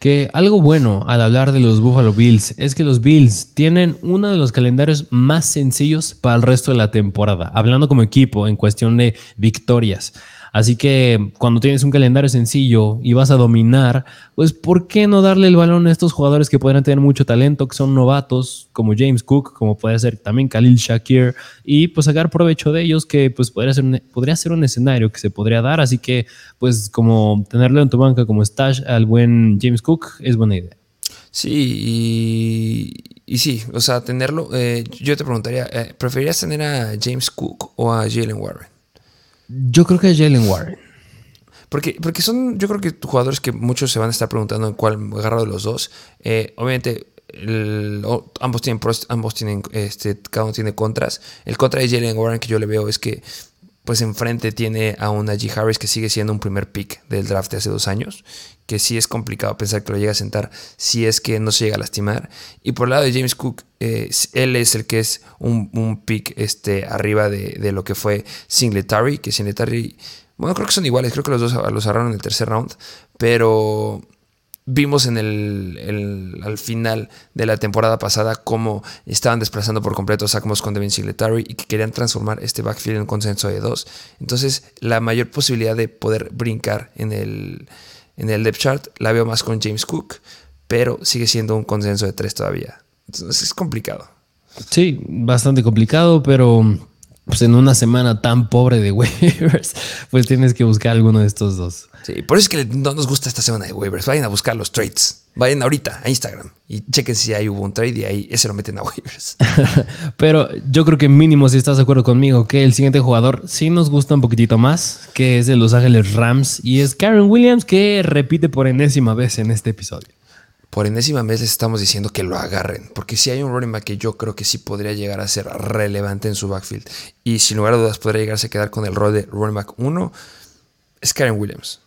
S1: Que algo bueno al hablar de los Buffalo Bills es que los Bills tienen uno de los calendarios más sencillos para el resto de la temporada, hablando como equipo en cuestión de victorias. Así que cuando tienes un calendario sencillo y vas a dominar, pues ¿por qué no darle el balón a estos jugadores que podrían tener mucho talento, que son novatos, como James Cook, como puede ser también Khalil Shakir, y pues sacar provecho de ellos, que pues podría ser un, podría ser un escenario que se podría dar. Así que pues como tenerlo en tu banca como stash al buen James Cook es buena idea.
S2: Sí, y, sí, o sea, tenerlo, eh, yo te preguntaría, eh, ¿preferirías tener a James Cook o a Jalen Warren?
S1: Yo creo que es Jalen Warren.
S2: Porque, porque son, yo creo que jugadores que muchos se van a estar preguntando en cuál agarro de los dos. Eh, obviamente, ambos tienen pros, ambos tienen, este, cada uno tiene contras. El contra de Jalen Warren que yo le veo es que, pues enfrente tiene a una G. Harris que sigue siendo un primer pick del draft de hace dos años, que sí es complicado pensar que lo llega a sentar si es que no se llega a lastimar. Y por el lado de James Cook, eh, él es el que es un, pick este, arriba de, lo que fue Singletary, que Singletary, bueno, creo que son iguales, creo que los dos los agarraron en el tercer round, pero vimos en el, al final de la temporada pasada cómo estaban desplazando por completo a con Devin Singletary y que querían transformar este backfield en un consenso de dos. Entonces, la mayor posibilidad de poder brincar en el en el depth chart la veo más con James Cook, pero sigue siendo un consenso de tres todavía. Entonces es complicado.
S1: Sí, bastante complicado, pero pues en una semana tan pobre de waivers, pues tienes que buscar alguno de estos dos.
S2: Sí, por eso es que no nos gusta esta semana de waivers. Vayan a buscar los trades. Vayan ahorita a Instagram y chequen si ahí hubo un trade y ahí ese lo meten a waivers.
S1: Pero yo creo que mínimo si estás de acuerdo conmigo que el siguiente jugador sí nos gusta un poquitito más, que es de Los Ángeles Rams y es Karen Williams que repite por enésima vez en este episodio
S2: por enésima vez les estamos diciendo que lo agarren, porque si hay un running back que yo creo que sí podría llegar a ser relevante en su backfield y sin lugar a dudas podría llegarse a quedar con el rol de running back 1, es Karen Williams.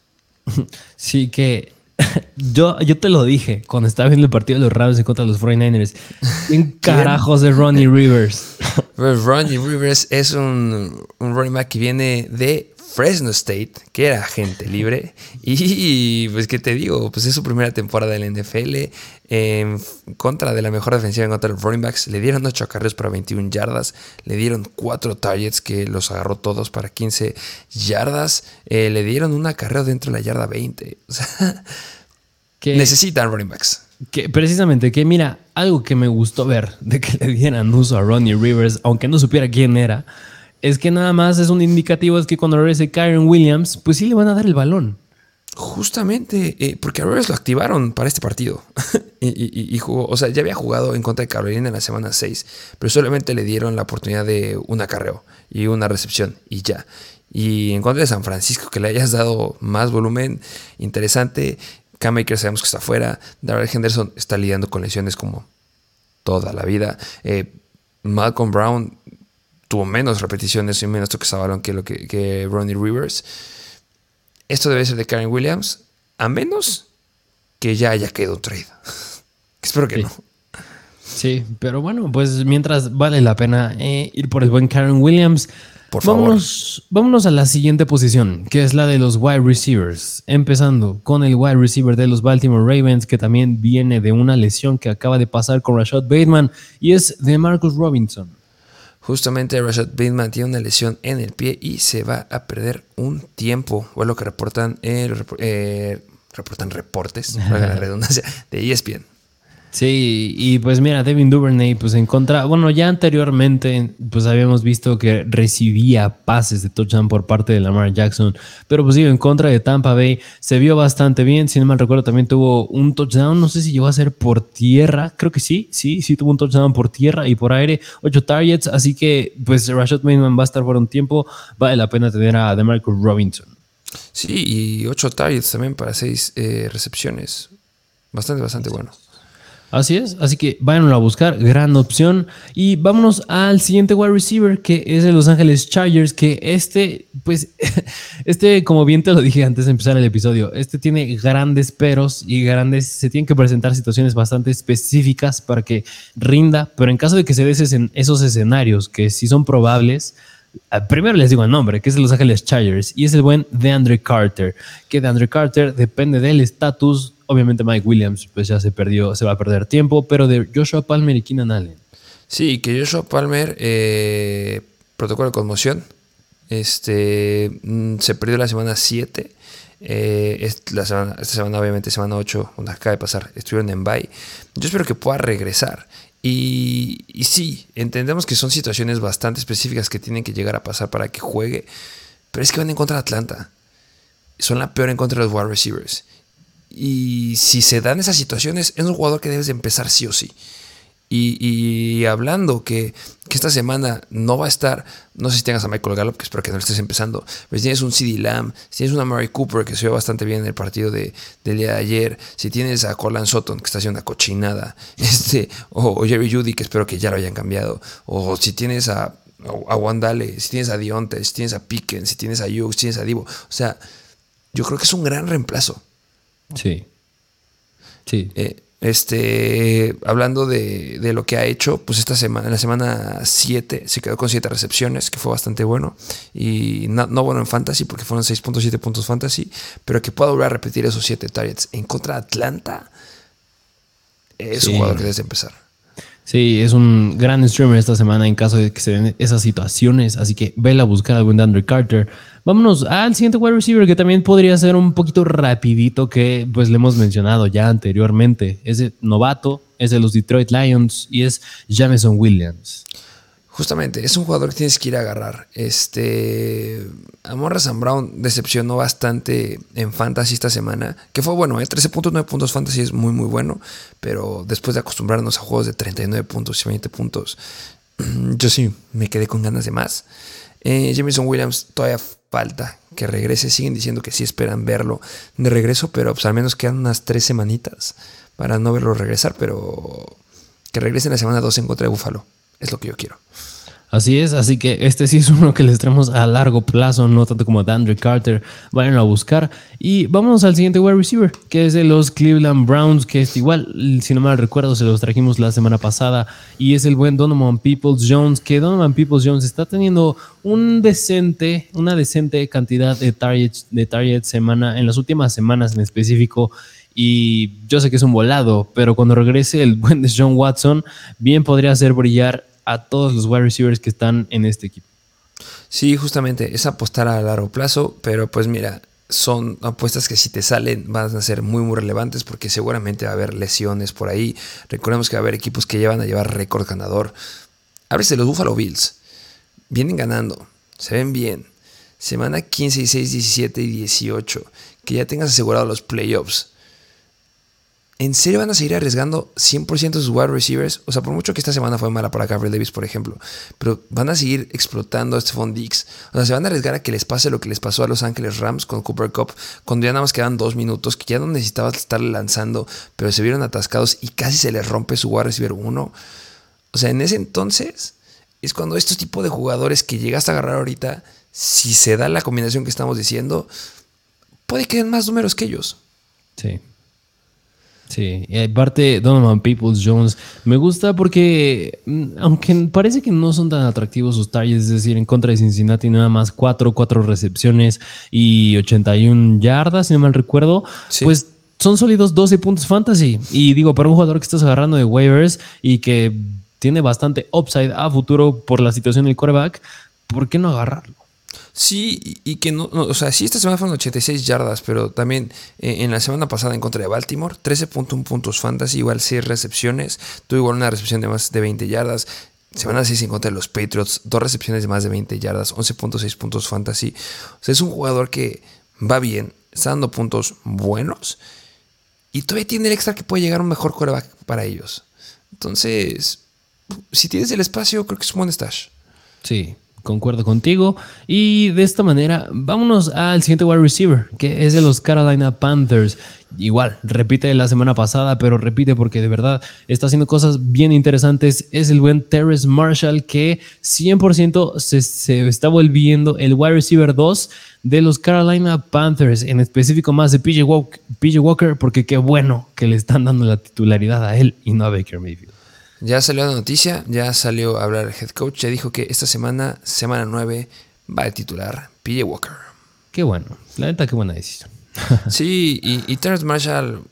S1: Sí, que yo, yo te lo dije cuando estaba viendo el partido de los Rams en contra de los 49ers. ¿Quién carajos de Ronnie Rivers?
S2: Pues Ronnie Rivers es un, un running back que viene de Fresno State, que era agente libre. Y pues, ¿qué te digo? Pues es su primera temporada del NFL. En contra de la mejor defensiva en contra de los running backs. Le dieron 8 carreras para 21 yardas. Le dieron 4 targets que los agarró todos para 15 yardas. Eh, le dieron una carrera dentro de la yarda 20. O sea, necesitan running backs.
S1: Que precisamente, que mira, algo que me gustó ver de que le dieran uso a Ronnie Rivers, aunque no supiera quién era es que nada más es un indicativo, es que cuando regrese Kyron Williams, pues sí le van a dar el balón.
S2: Justamente, eh, porque a Rivers lo activaron para este partido. y, jugó, o sea, ya había jugado en contra de Carolina en la semana 6, pero solamente le dieron la oportunidad de un acarreo y una recepción y ya. Y en contra de San Francisco, que le hayas dado más volumen, interesante. Cam Akers sabemos que está fuera. Darrell Henderson está lidiando con lesiones como toda la vida. Eh, Malcolm Brown tuvo menos repeticiones y menos toques a balón que, lo que, Ronnie Rivers. Esto debe ser de Karen Williams, a menos que ya haya quedado un trade. Espero que no.
S1: Sí, pero bueno, pues mientras vale la pena eh, ir por el buen Karen Williams.
S2: Por favor.
S1: Vámonos, vámonos, a la siguiente posición, que es la de los wide receivers. Empezando con el wide receiver de los Baltimore Ravens, que también viene de una lesión que acaba de pasar con Rashad Bateman, y es de Marcus Robinson.
S2: Justamente Rashad Bateman tiene una lesión en el pie y se va a perder un tiempo. O lo que reportan, eh, eh, reportan reportes, la redundancia, de ESPN.
S1: Sí, y pues mira, Devin Duvernay, pues en contra, bueno, ya anteriormente, pues habíamos visto que recibía pases de touchdown por parte de Lamar Jackson, pero pues sí, en contra de Tampa Bay se vio bastante bien, si no mal recuerdo también tuvo un touchdown, no sé si llegó a ser por tierra, creo que sí, sí, sí tuvo un touchdown por tierra y por aire, ocho targets, así que pues Rashad Bateman va a estar por un tiempo, vale la pena tener a DeMarcus Robinson.
S2: Sí, y ocho targets también para seis eh, recepciones, bastante, bastante bueno.
S1: Así es, así que vayan a buscar, gran opción. Y vámonos al siguiente wide receiver, que es de Los Ángeles Chargers, que este, pues, este, como bien te lo dije antes de empezar el episodio, este tiene grandes peros y grandes, se tienen que presentar situaciones bastante específicas para que rinda, pero en caso de que se den esos escenarios que sí son probables, ah, Primero les digo el nombre, que es Los Ángeles Chargers, y es el buen DeAndre Carter, que DeAndre Carter depende del estatus Obviamente Mike Williams pues ya se perdió, se va a perder tiempo, pero de Joshua Palmer y Keenan Allen.
S2: Sí, que Joshua Palmer, eh, protocolo de conmoción, este, mm, se perdió la semana 7. Eh, esta semana obviamente semana 8, donde acaba de pasar, estuvieron en bye. Yo espero que pueda regresar. Y, y, sí, entendemos que son situaciones bastante específicas que tienen que llegar a pasar para que juegue. Pero es que van en contra de Atlanta. Son la peor en contra de los wide receivers. Y si se dan esas situaciones, es un jugador que debes empezar sí o sí. Y, hablando que, esta semana no va a estar, no sé si tengas a Michael Gallup, que espero que no lo estés empezando, pero si tienes un CD Lamb, si tienes una Murray Cooper que se ve bastante bien en el partido de, del día de ayer, si tienes a Corland Sutton que está haciendo una cochinada, este, o, Jerry Judy que espero que ya lo hayan cambiado, o si tienes a, a Wandale, si tienes a Dionte, si tienes a Pickens, si tienes a Hughes, si tienes a Divo, o sea, yo creo que es un gran reemplazo.
S1: Sí. Sí.
S2: Eh, este, hablando de, lo que ha hecho, pues esta semana, en la semana 7 se quedó con 7 recepciones, que fue bastante bueno. Y no, bueno en fantasy, porque fueron 6.7 puntos fantasy, pero que pueda volver a repetir esos 7 targets en contra de Atlanta, es un jugador que debes empezar.
S1: Sí, es un gran streamer esta semana en caso de que se den esas situaciones. Así que vela a buscar a buen Andrew Carter. Vámonos al siguiente wide receiver que también podría ser un poquito rapidito que pues le hemos mencionado ya anteriormente. Es novato, es de los Detroit Lions y es Jameson Williams.
S2: Justamente, es un jugador que tienes que ir a agarrar. Este. Amorra Sam Brown decepcionó bastante en Fantasy esta semana. Que fue bueno, ¿eh? 13.9 puntos Fantasy es muy, muy bueno. Pero después de acostumbrarnos a juegos de 39 puntos y 20 puntos, yo sí me quedé con ganas de más. Eh, Jameson Williams todavía falta que regrese. Siguen diciendo que sí esperan verlo de regreso, pero pues al menos quedan unas tres semanitas para no verlo regresar. Pero que regrese en la semana 2 en contra de Buffalo. Es lo que yo quiero.
S1: Así es, así que este sí es uno que les traemos a largo plazo, no tanto como Dandre Carter. Vayan a buscar. Y vamos al siguiente wide receiver, que es de los Cleveland Browns, que es igual, si no mal recuerdo, se los trajimos la semana pasada. Y es el buen Donovan Peoples Jones, que Donovan Peoples Jones está teniendo un decente, una decente cantidad de targets, de targets semana, en las últimas semanas en específico. Y yo sé que es un volado, pero cuando regrese el buen John Watson, bien podría hacer brillar a todos los wide receivers que están en este equipo.
S2: Sí, justamente es apostar a largo plazo, pero pues mira, son apuestas que si te salen van a ser muy muy relevantes porque seguramente va a haber lesiones por ahí. Recordemos que va a haber equipos que llevan a llevar récord ganador. Ábrese los Buffalo Bills. Vienen ganando, se ven bien. Semana 15, 16, 17 y 18. Que ya tengas asegurado los playoffs. ¿En serio van a seguir arriesgando 100% sus wide receivers? O sea, por mucho que esta semana fue mala para Gabriel Davis, por ejemplo, pero van a seguir explotando a Stephon Diggs. O sea, se van a arriesgar a que les pase lo que les pasó a Los Ángeles Rams con Cooper Cup, cuando ya nada más quedan dos minutos, que ya no necesitaban estar lanzando, pero se vieron atascados y casi se les rompe su wide receiver 1. O sea, en ese entonces es cuando estos tipos de jugadores que llegaste a agarrar ahorita, si se da la combinación que estamos diciendo, puede que den más números que ellos.
S1: Sí. Sí, y aparte Donovan Peoples Jones me gusta porque mm, aunque parece que no son tan atractivos sus targets, es decir, en contra de Cincinnati nada más 4, 4 recepciones y 81 yardas, si no mal recuerdo, pues son sólidos 12 puntos fantasy. Y digo, para un jugador que estás agarrando de waivers y que tiene bastante upside a futuro por la situación del quarterback, ¿por qué no agarrarlo?
S2: Sí, y que no, o sea, sí, esta semana fueron 86 yardas, pero también eh, en la semana pasada en contra de Baltimore, 13.1 puntos fantasy, igual 6 recepciones, tuvo igual una recepción de más de 20 yardas. Semana 6 en contra de los Patriots, dos recepciones de más de 20 yardas, 11.6 puntos fantasy. O sea, es un jugador que va bien, está dando puntos buenos y todavía tiene el extra que puede llegar un mejor coreback para ellos. Entonces, si tienes el espacio, creo que es un buen.
S1: Sí, Concuerdo contigo. Y de esta manera, vámonos al siguiente wide receiver, que es de los Carolina Panthers. Igual, repite la semana pasada, pero repite porque de verdad está haciendo cosas bien interesantes. Es el buen Terrence Marshall que 100% se, se está volviendo el wide receiver 2 de los Carolina Panthers, en específico más de PJ Walker, PJ Walker porque qué bueno que le están dando la titularidad a él y no a Baker Mayfield.
S2: Ya salió la noticia, ya salió a hablar el head coach, ya dijo que esta semana, semana 9, va a titular PJ Walker.
S1: Qué bueno, la neta, qué buena decisión.
S2: sí, y, y Terrence Marshall,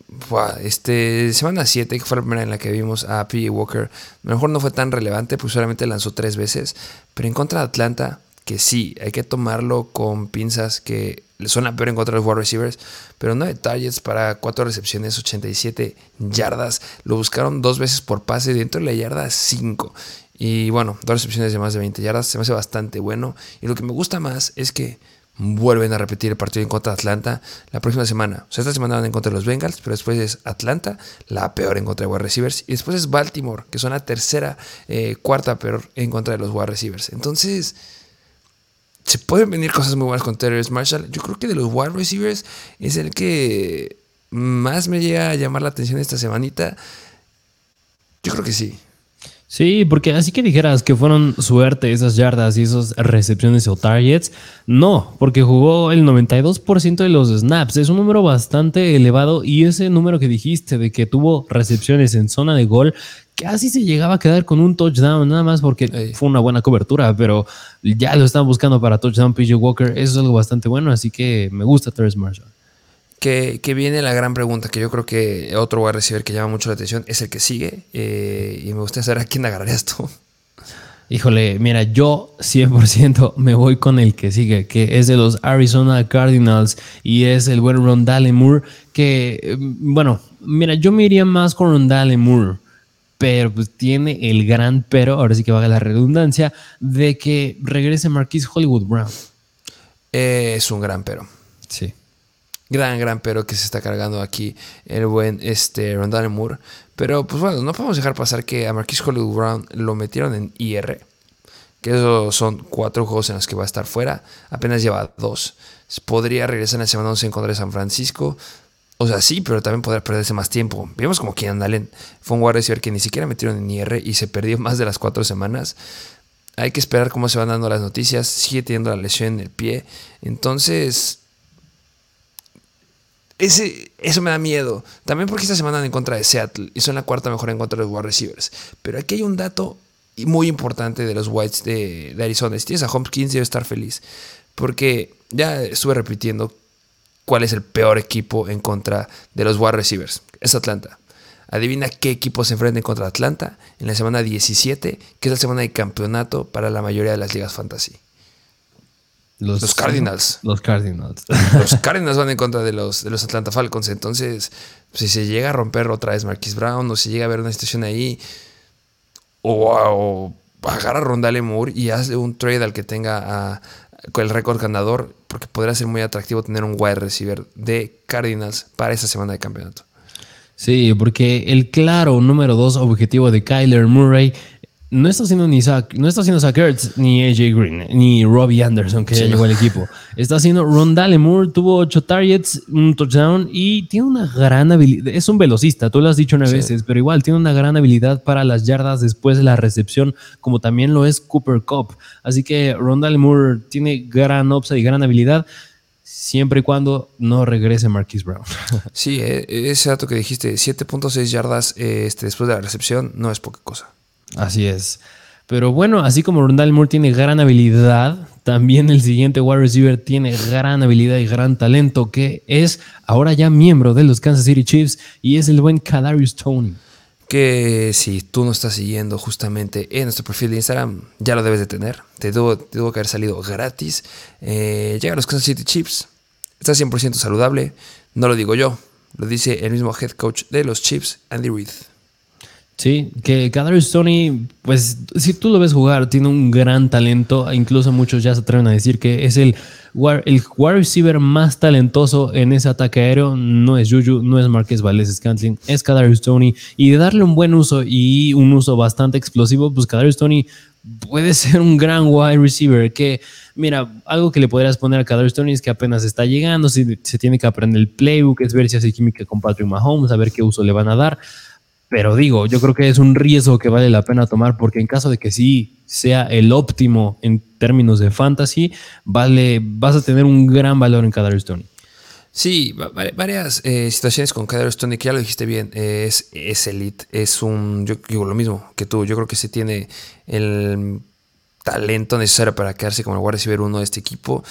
S2: este, semana 7, que fue la primera en la que vimos a PJ Walker, a lo mejor no fue tan relevante, pues solamente lanzó tres veces, pero en contra de Atlanta, que sí, hay que tomarlo con pinzas que suena peor en contra de los wide receivers, pero 9 targets para 4 recepciones, 87 yardas. Lo buscaron dos veces por pase, dentro de la yarda 5. Y bueno, dos recepciones de más de 20 yardas, se me hace bastante bueno. Y lo que me gusta más es que vuelven a repetir el partido en contra de Atlanta la próxima semana. O sea, esta semana van en contra de los Bengals, pero después es Atlanta, la peor en contra de wide receivers. Y después es Baltimore, que son la tercera, eh, cuarta peor en contra de los wide receivers. Entonces se pueden venir cosas muy buenas con Terrence Marshall. Yo creo que de los wide receivers es el que más me llega a llamar la atención esta semanita. Yo creo que sí.
S1: Sí, porque así que dijeras que fueron suerte esas yardas y esas recepciones o targets, no, porque jugó el 92% de los snaps. Es un número bastante elevado y ese número que dijiste de que tuvo recepciones en zona de gol, casi se llegaba a quedar con un touchdown, nada más porque fue una buena cobertura, pero ya lo están buscando para touchdown PJ Walker. Eso es algo bastante bueno, así que me gusta Terrence Marshall.
S2: Que, viene la gran pregunta, que yo creo que otro a recibir que llama mucho la atención es el que sigue. Eh, y me gustaría saber a quién agarrarías tú.
S1: Híjole, mira, yo 100% me voy con el que sigue, que es de los Arizona Cardinals y es el buen Rondale Moore, que, mm, bueno, mira, yo me iría más con Rondale Moore pero pues tiene el gran pero, ahora sí que valga la redundancia, de que regrese Marquise Hollywood Brown.
S2: es un gran pero.
S1: Sí.
S2: Gran, gran pero que se está cargando aquí el buen este, Rondale Moore. Pero pues bueno, no podemos dejar pasar que a Marquise Hollywood Brown lo metieron en IR. Que esos son cuatro juegos en los que va a estar fuera. Apenas lleva dos. Podría regresar en la semana 11 en contra de San Francisco. O sea, sí, pero también podría perderse más tiempo. Vimos como que Allen fue un wide que ni siquiera metieron en IR y se perdió más de las cuatro semanas. Hay que esperar cómo se van dando las noticias. Sigue teniendo la lesión en el pie. Entonces, eso me da miedo. También porque esta semana en contra de Seattle y son la cuarta mejor en contra de los wide receivers. Pero aquí hay un dato muy importante de los Whites de, Arizona. Si tienes a Hopkins, debe estar feliz. Porque ya estuve repitiendo cuál es el peor equipo en contra de los wide receivers. Es Atlanta. Adivina qué equipo se enfrenta en contra Atlanta en la semana 17, que es la semana de campeonato para la mayoría de las ligas fantasy. Los, Cardinals.
S1: Los Cardinals.
S2: Los Cardinals van en contra de los, de los Atlanta Falcons. Entonces, si se llega a romper otra vez Marquis Brown o si llega a haber una situación ahí, o, agarra a Rondale Moore y hace un trade al que tenga con el récord ganador, porque podría ser muy atractivo tener un wide receiver de Cardinals para esa semana de campeonato.
S1: Sí, porque el claro número dos objetivo de Kyler Murray no está haciendo ni Zach, no está haciendo Zach Ertz, ni AJ Green, ni Robbie Anderson, que ya llegó al equipo. Está haciendo Rondale Moore, tuvo ocho targets, un touchdown y tiene una gran habilidad. Es un velocista, tú lo has dicho una veces, pero igual tiene una gran habilidad para las yardas después de la recepción, como también lo es Cooper Cup. Así que Rondale Moore tiene gran upside y gran habilidad siempre y cuando no regrese Marquise Brown.
S2: Sí, eh, ese dato que dijiste, 7.6 yardas este, después de la recepción, no es poca cosa.
S1: Así es. Pero bueno, así como Rondal Moore tiene gran habilidad, también el siguiente wide receiver tiene gran habilidad y gran talento, que es ahora ya miembro de los Kansas City Chiefs y es el buen Kadarius Tony.
S2: Que si tú no estás siguiendo justamente en nuestro perfil de Instagram, ya lo debes de tener. Te tuvo, que haber salido gratis. Eh, llega a los Kansas City Chiefs. Está 100% saludable. No lo digo yo. Lo dice el mismo head coach de los Chiefs, Andy Reid.
S1: Sí, que Kadarius Tony, pues si tú lo ves jugar, tiene un gran talento. Incluso muchos ya se atreven a decir que es el, el wide receiver más talentoso en ese ataque aéreo. No es Juju, no es Marquez Valdez Scantling, es Kadarius Tony. Y de darle un buen uso y un uso bastante explosivo, pues Kadarius Tony puede ser un gran wide receiver que, mira, algo que le podrías poner a Kadarius Tony es que apenas está llegando, se, se tiene que aprender el playbook, es ver si hace química con Patrick Mahomes, a ver qué uso le van a dar. Pero digo, yo creo que es un riesgo que vale la pena tomar porque en caso de que sí sea el óptimo en términos de fantasy, vale, vas a tener un gran valor en Kadarius Tony.
S2: Sí, varias eh, situaciones con Kadarius Tony, que ya lo dijiste bien, es, es elite, es un, yo digo lo mismo que tú, yo creo que se tiene el talento necesario para quedarse como el wide receiver uno de este equipo.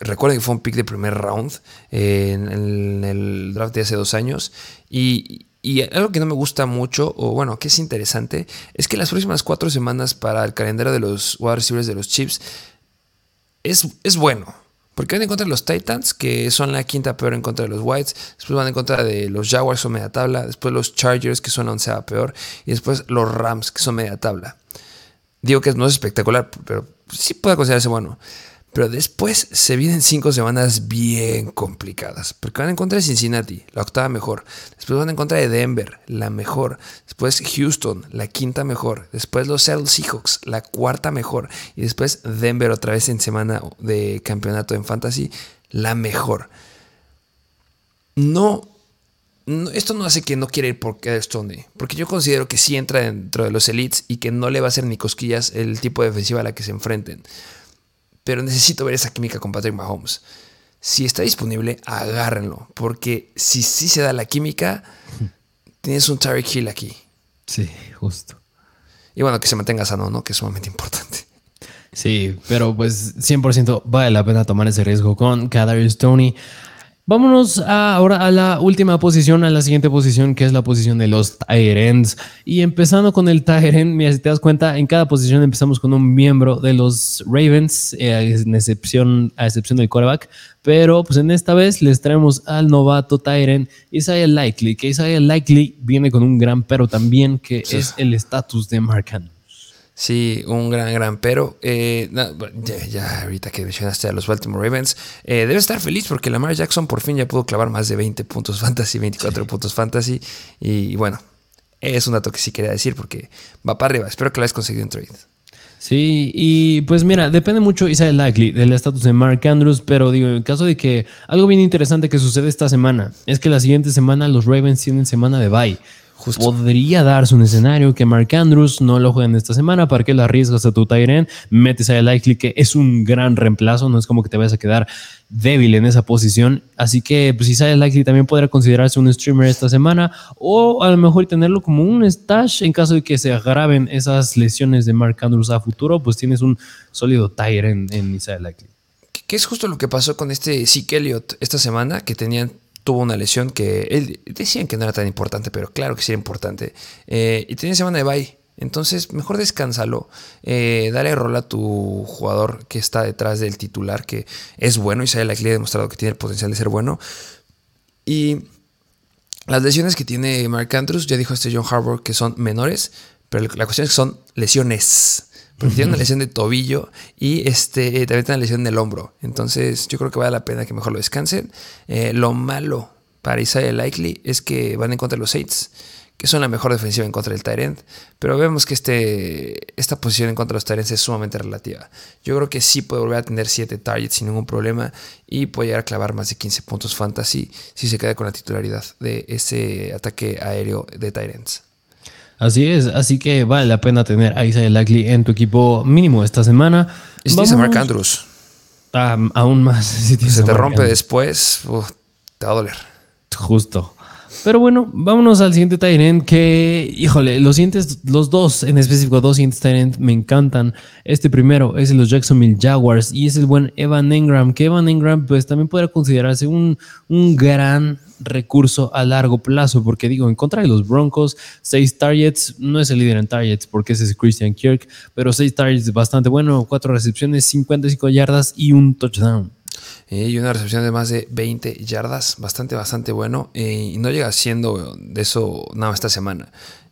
S2: Recuerden que fue un pick de primer round eh, en, el draft de hace dos años y, y algo que no me gusta mucho, o bueno, que es interesante, es que las próximas cuatro semanas para el calendario de los wide receivers de los Chiefs es, es bueno. Porque van en contra de los Titans, que son la quinta peor en contra de los Whites. Después van en contra de los Jaguars, son media tabla. Después los Chargers, que son la onceava peor. Y después los Rams, que son media tabla. Digo que no es espectacular, pero sí puede considerarse bueno. Pero después se vienen cinco semanas bien complicadas. Porque van en contra de Cincinnati, la octava mejor. Después van en contra de Denver, la mejor. Después Houston, la quinta mejor. Después los Seattle Seahawks, la cuarta mejor. Y después Denver otra vez en semana de campeonato en fantasy, la mejor. No, esto no hace que no quiera ir por Stone, porque yo considero que sí entra dentro de los elites y que no le va a hacer ni cosquillas el tipo de defensiva a la que se enfrenten pero necesito ver esa química con Patrick Mahomes. Si está disponible, agárrenlo, porque si sí se da la química, tienes un Tarek Hill aquí.
S1: Sí, justo.
S2: Y bueno, que se mantenga sano, ¿no? Que es sumamente importante.
S1: Sí, pero pues 100% vale la pena tomar ese riesgo con Kadarius Tony. Vámonos ahora a la última posición, a la siguiente posición, que es la posición de los Tyrants. Y empezando con el Tyrant, mira, si te das cuenta, en cada posición empezamos con un miembro de los Ravens, eh, en excepción, a excepción del quarterback. Pero pues en esta vez les traemos al novato Tyrant Isaiah Likely, que Isaiah Likely viene con un gran pero también, que es el estatus de Mark
S2: Sí, un gran, gran pero. Eh, ya, ahorita que mencionaste a los Baltimore Ravens, eh, debe estar feliz porque Lamar Jackson por fin ya pudo clavar más de 20 puntos fantasy, 24 puntos fantasy. Y, bueno, es un dato que sí quería decir porque va para arriba. Espero que lo hayas conseguido en trade.
S1: Sí, y pues mira, depende mucho, Isaiah Likely, del estatus de Mark Andrews, pero digo, en caso de que algo bien interesante que sucede esta semana es que la siguiente semana los Ravens tienen semana de bye. Podría darse un escenario que Mark Andrews no lo jueguen esta semana para que lo arriesgas a tu Tyren, metes a Likely que es un gran reemplazo, no es como que te vayas a quedar débil en esa posición. Así que pues, Isaiah Likely también podrá considerarse un streamer esta semana o a lo mejor tenerlo como un stash en caso de que se agraven esas lesiones de Mark Andrews a futuro, pues tienes un sólido Tyren en Isaiah Likely.
S2: Que es justo lo que pasó con este Zeke Elliott esta semana, que tenían tuvo una lesión que él decían que no era tan importante, pero claro que sí era importante. Eh, y tenía semana de bye. Entonces, mejor descánsalo. Eh, dale rol a tu jugador que está detrás del titular, que es bueno. y se ha demostrado que tiene el potencial de ser bueno. Y las lesiones que tiene Mark Andrews, ya dijo este John Harbour que son menores, pero la cuestión es que son lesiones. Porque tiene una lesión de tobillo y este, también tiene una lesión del hombro. Entonces yo creo que vale la pena que mejor lo descansen. Eh, lo malo para Isaiah Likely es que van en contra de los Saints, que son la mejor defensiva en contra del Tyrant. Pero vemos que este, esta posición en contra de los Tyrants es sumamente relativa. Yo creo que sí puede volver a tener 7 targets sin ningún problema y puede llegar a clavar más de 15 puntos fantasy si se queda con la titularidad de ese ataque aéreo de Tyrants.
S1: Así es, así que vale la pena tener a Isaiah Likely en tu equipo mínimo esta semana.
S2: Y si tienes a Mark Andrews.
S1: aún más.
S2: Si se te rompe después, te va a doler.
S1: Justo. Pero bueno, vámonos al siguiente Tyrant que, híjole, los siguientes, los dos en específico, dos siguientes Tyrant me encantan. Este primero es los Jacksonville Jaguars y es el buen Evan Engram, que Evan Engram pues también podrá considerarse un, un gran recurso a largo plazo, porque digo, en contra de los Broncos, seis targets, no es el líder en targets porque ese es Christian Kirk, pero seis targets bastante bueno, cuatro recepciones, 55 yardas y un touchdown.
S2: Eh, y una recepción de más de 20 yardas, bastante, bastante bueno. Eh, y no llega siendo de eso nada esta semana.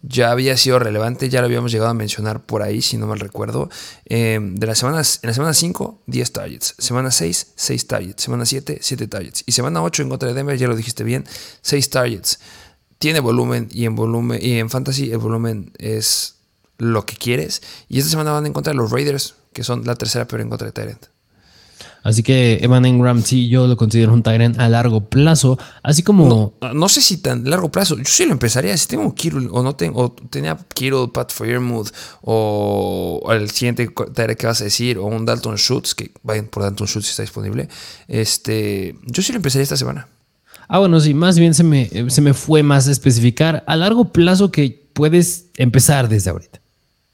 S2: Ya había sido relevante, ya lo habíamos llegado a mencionar por ahí, si no mal recuerdo. Eh, de las semanas, en la semana 5, 10 targets. Semana 6, 6 targets. Semana 7, 7 targets. Y semana 8 en contra de Denver, ya lo dijiste bien, 6 targets. Tiene volumen y en volumen y en fantasy el volumen es lo que quieres. Y esta semana van en contra de los Raiders, que son la tercera peor en contra de Tyrant.
S1: Así que Evan Engram sí, yo lo considero un Tyrant a largo plazo, así como...
S2: No, sé si tan largo plazo, yo sí lo empezaría, si tengo Kiro o no tengo, o tenía Kiro, Pat Fairmouth o, el siguiente Tyrant que vas a decir, o un Dalton Schultz, que vayan por Dalton Schultz si está disponible, este, yo sí lo empezaría esta semana.
S1: Ah, bueno, sí, más bien se me, se me fue más a especificar a largo plazo que puedes empezar desde ahorita.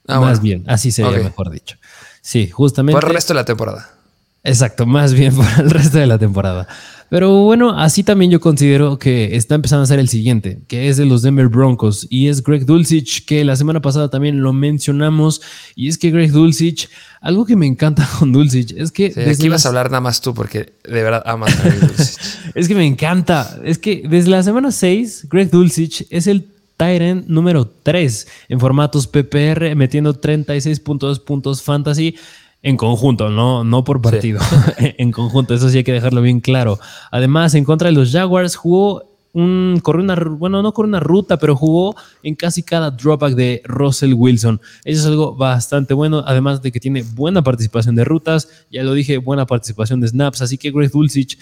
S1: Ah, más bien, así sería mejor dicho. Sí, justamente.
S2: Por el resto de la temporada.
S1: Exacto, más bien para el resto de la temporada. Pero bueno, así también yo considero que está empezando a ser el siguiente, que es de los Denver Broncos, y es Greg Dulcich, que la semana pasada también lo mencionamos, y es que Greg Dulcich, algo que me encanta con Dulcich, es que...
S2: de aquí vas a hablar nada más tú, porque de verdad amas a Greg Dulcich.
S1: es que me encanta, es que desde la semana 6, Greg Dulcich es el Tyrant número 3 en formatos PPR, metiendo 36.2 puntos fantasy. En conjunto, no, no por partido. en conjunto, eso sí hay que dejarlo bien claro. Además, en contra de los Jaguars, jugó un, corrió una, bueno, no corrió una ruta, pero jugó en casi cada dropback de Russell Wilson. Eso es algo bastante bueno, además de que tiene buena participación de rutas, ya lo dije, buena participación de snaps, así que Greg Dulcich,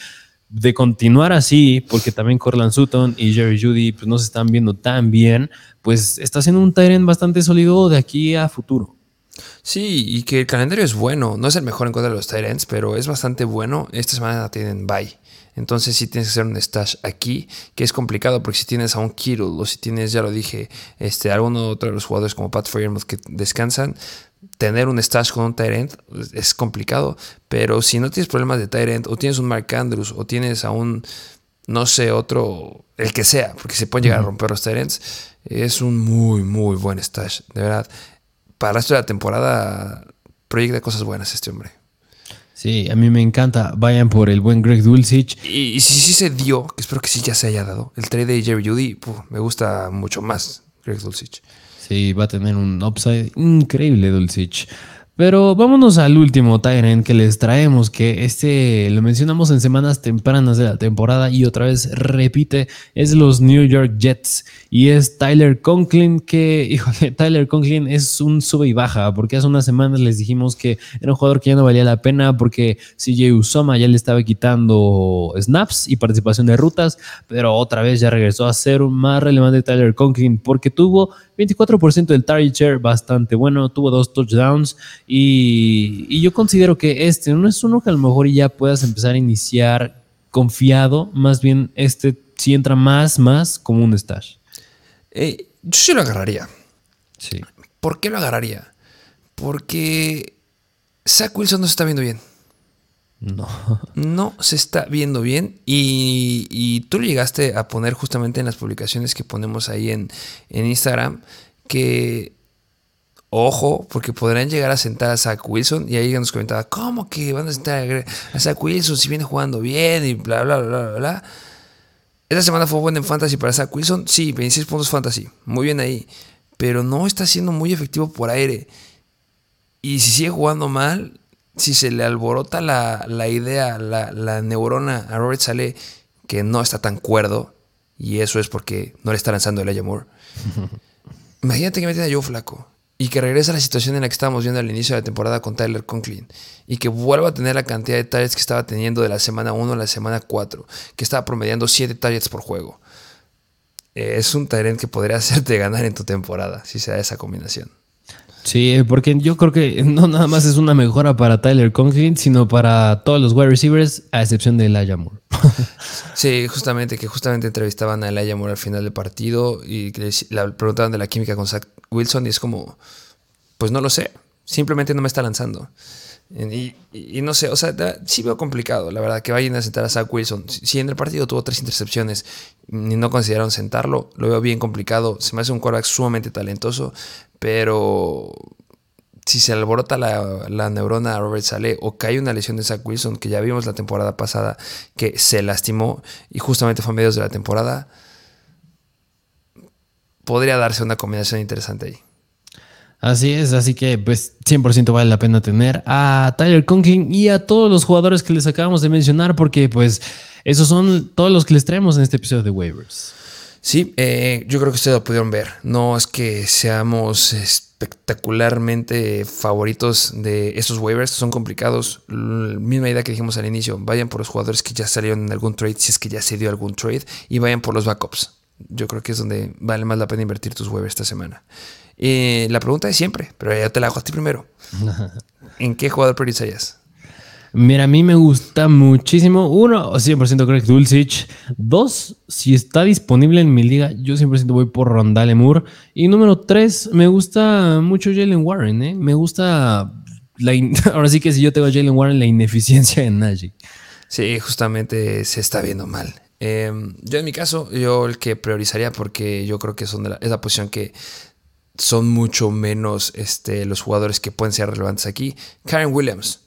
S1: de continuar así, porque también Corland Sutton y Jerry Judy pues, no se están viendo tan bien, pues está haciendo un Tyrant bastante sólido de aquí a futuro.
S2: Sí, y que el calendario es bueno. No es el mejor en contra de los Tyrants, pero es bastante bueno. Esta semana tienen bye. Entonces sí tienes que hacer un stash aquí, que es complicado porque si tienes a un Kittle o si tienes, ya lo dije, este, alguno otro de los jugadores como Pat Fairmouth que descansan, tener un stash con un Tyrant es complicado. Pero si no tienes problemas de Tyrant o tienes un Mark Andrews o tienes a un no sé, otro, el que sea, porque se pueden llegar a romper los Tyrants. Es un muy, muy buen stash, de verdad. Para el resto de la temporada, proyecta cosas buenas este hombre.
S1: Sí, a mí me encanta. Vayan por el buen Greg Dulcich.
S2: Y, si sí se dio, que espero que sí ya se haya dado, el trade de Jerry Judy, me gusta mucho más Greg Dulcich.
S1: Sí, va a tener un upside increíble Dulcich. Pero vámonos al último Tyrant que les traemos, que este lo mencionamos en semanas tempranas de la temporada y otra vez repite, es los New York Jets. Y es Tyler Conklin, que, híjole, Tyler Conklin es un sube y baja, porque hace unas semanas les dijimos que era un jugador que ya no valía la pena porque CJ Usoma ya le estaba quitando snaps y participación de rutas, pero otra vez ya regresó a ser más relevante Tyler Conklin porque tuvo 24% del target share, bastante bueno, tuvo dos touchdowns y, yo considero que este no es uno que a lo mejor ya puedas empezar a iniciar confiado, más bien este si entra más, más como un stash.
S2: Eh, yo sí lo agarraría.
S1: Sí.
S2: ¿Por qué lo agarraría? Porque Zach Wilson no se está viendo bien.
S1: No.
S2: No se está viendo bien. Y, tú lo llegaste a poner justamente en las publicaciones que ponemos ahí en, Instagram. Que, ojo, porque podrán llegar a sentar a Zach Wilson. Y ahí nos comentaba, ¿cómo que van a sentar a Zach Wilson si viene jugando bien? Y bla, bla, bla, bla, bla. Esta semana fue buena en fantasy para Zach Wilson. Sí, 26 puntos fantasy. Muy bien ahí. Pero no está siendo muy efectivo por aire. Y si sigue jugando mal, si se le alborota la, idea, la, neurona a Robert Sale que no está tan cuerdo, y eso es porque no le está lanzando el Moore. Imagínate que meten a Joe Flaco y que regresa a la situación en la que estábamos viendo al inicio de la temporada con Tyler Conklin y que vuelva a tener la cantidad de targets que estaba teniendo de la semana 1 a la semana 4, que estaba promediando 7 targets por juego. es un Tyrant que podría hacerte ganar en tu temporada si se da esa combinación.
S1: Sí, porque yo creo que no nada más es una mejora para Tyler Conklin, sino para todos los wide receivers, a excepción de Elijah Moore.
S2: sí, justamente, que justamente entrevistaban a Elijah Moore al final del partido y le preguntaban de la química con Zach Wilson y es como, pues no lo sé, simplemente no me está lanzando. Y, no sé, o sea, sí veo complicado, la verdad, que vayan a sentar a Zach Wilson. Si en el partido tuvo tres intercepciones y no consideraron sentarlo, lo veo bien complicado. Se me hace un quarterback sumamente talentoso, pero si se alborota la, neurona a Robert Sale o cae una lesión de Zach Wilson, que ya vimos la temporada pasada que se lastimó y justamente fue a medios de la temporada, podría darse una combinación interesante ahí.
S1: Así es, así que pues 100% vale la pena tener a Tyler Conklin y a todos los jugadores que les acabamos de mencionar porque pues esos son todos los que les traemos en este episodio de Waivers.
S2: Sí, eh, yo creo que ustedes lo pudieron ver. No es que seamos espectacularmente favoritos de estos waivers, son complicados. Misma idea que dijimos al inicio, vayan por los jugadores que ya salieron en algún trade, si es que ya se dio algún trade, y vayan por los backups. Yo creo que es donde vale más la pena invertir tus waivers esta semana. Eh, la pregunta es siempre, pero ya te la hago a ti primero. ¿En qué jugador priorizarías?
S1: Mira, a mí me gusta muchísimo. Uno, 100% Greg Dulcich. Dos, si está disponible en mi liga, yo 100% voy por Rondale Moore. Y número tres, me gusta mucho Jalen Warren. ¿eh? Me gusta, la ahora sí que si yo tengo a Jalen Warren, la ineficiencia de Najee.
S2: Sí, justamente se está viendo mal. Em, yo en mi caso, yo el que priorizaría porque yo creo que son de la, es la posición que son mucho menos este, los jugadores que pueden ser relevantes aquí. Karen Williams.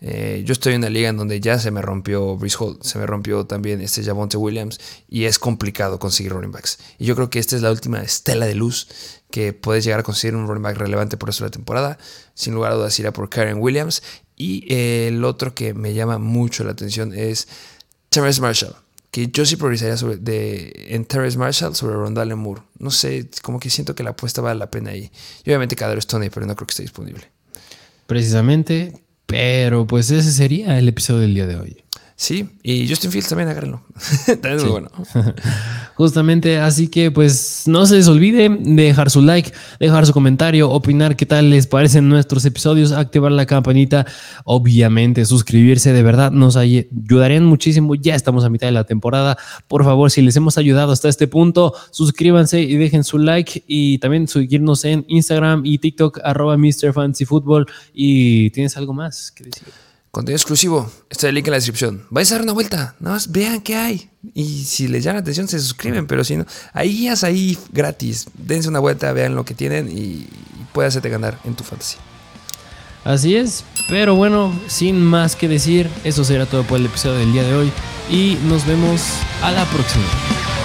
S2: Eh, yo estoy en una liga en donde ya se me rompió Brice Hall, se me rompió también este Javonte Williams y es complicado conseguir running backs. Y yo creo que esta es la última estela de luz que puedes llegar a conseguir un running back relevante por eso la temporada. Sin lugar a dudas irá por Karen Williams. Y eh, el otro que me llama mucho la atención es Terrence Marshall. Que yo sí priorizaría sobre, de, en Terrence Marshall sobre Rondale Moore. No sé, como que siento que la apuesta vale la pena ahí. Y obviamente Cadero Tony, pero no creo que esté disponible.
S1: Precisamente pero pues ese sería el episodio del día de hoy.
S2: Sí, y Justin Fields también, agárrenlo. también es muy bueno.
S1: Justamente, así que pues no se les olvide dejar su like, dejar su comentario, opinar qué tal les parecen nuestros episodios, activar la campanita, obviamente suscribirse, de verdad nos ayudarían muchísimo. Ya estamos a mitad de la temporada. Por favor, si les hemos ayudado hasta este punto, suscríbanse y dejen su like y también seguirnos en Instagram y TikTok arroba Mr. Fancy Football. Y tienes algo más que decir.
S2: Contenido exclusivo. Está el link en la descripción. Vais a dar una vuelta. Nada más vean qué hay. Y si les llama la atención, se suscriben. Pero si no, hay guías ahí gratis. Dense una vuelta, vean lo que tienen y puede hacerte ganar en tu fantasy.
S1: Así es, pero bueno, sin más que decir, eso será todo por el episodio del día de hoy y nos vemos a la próxima.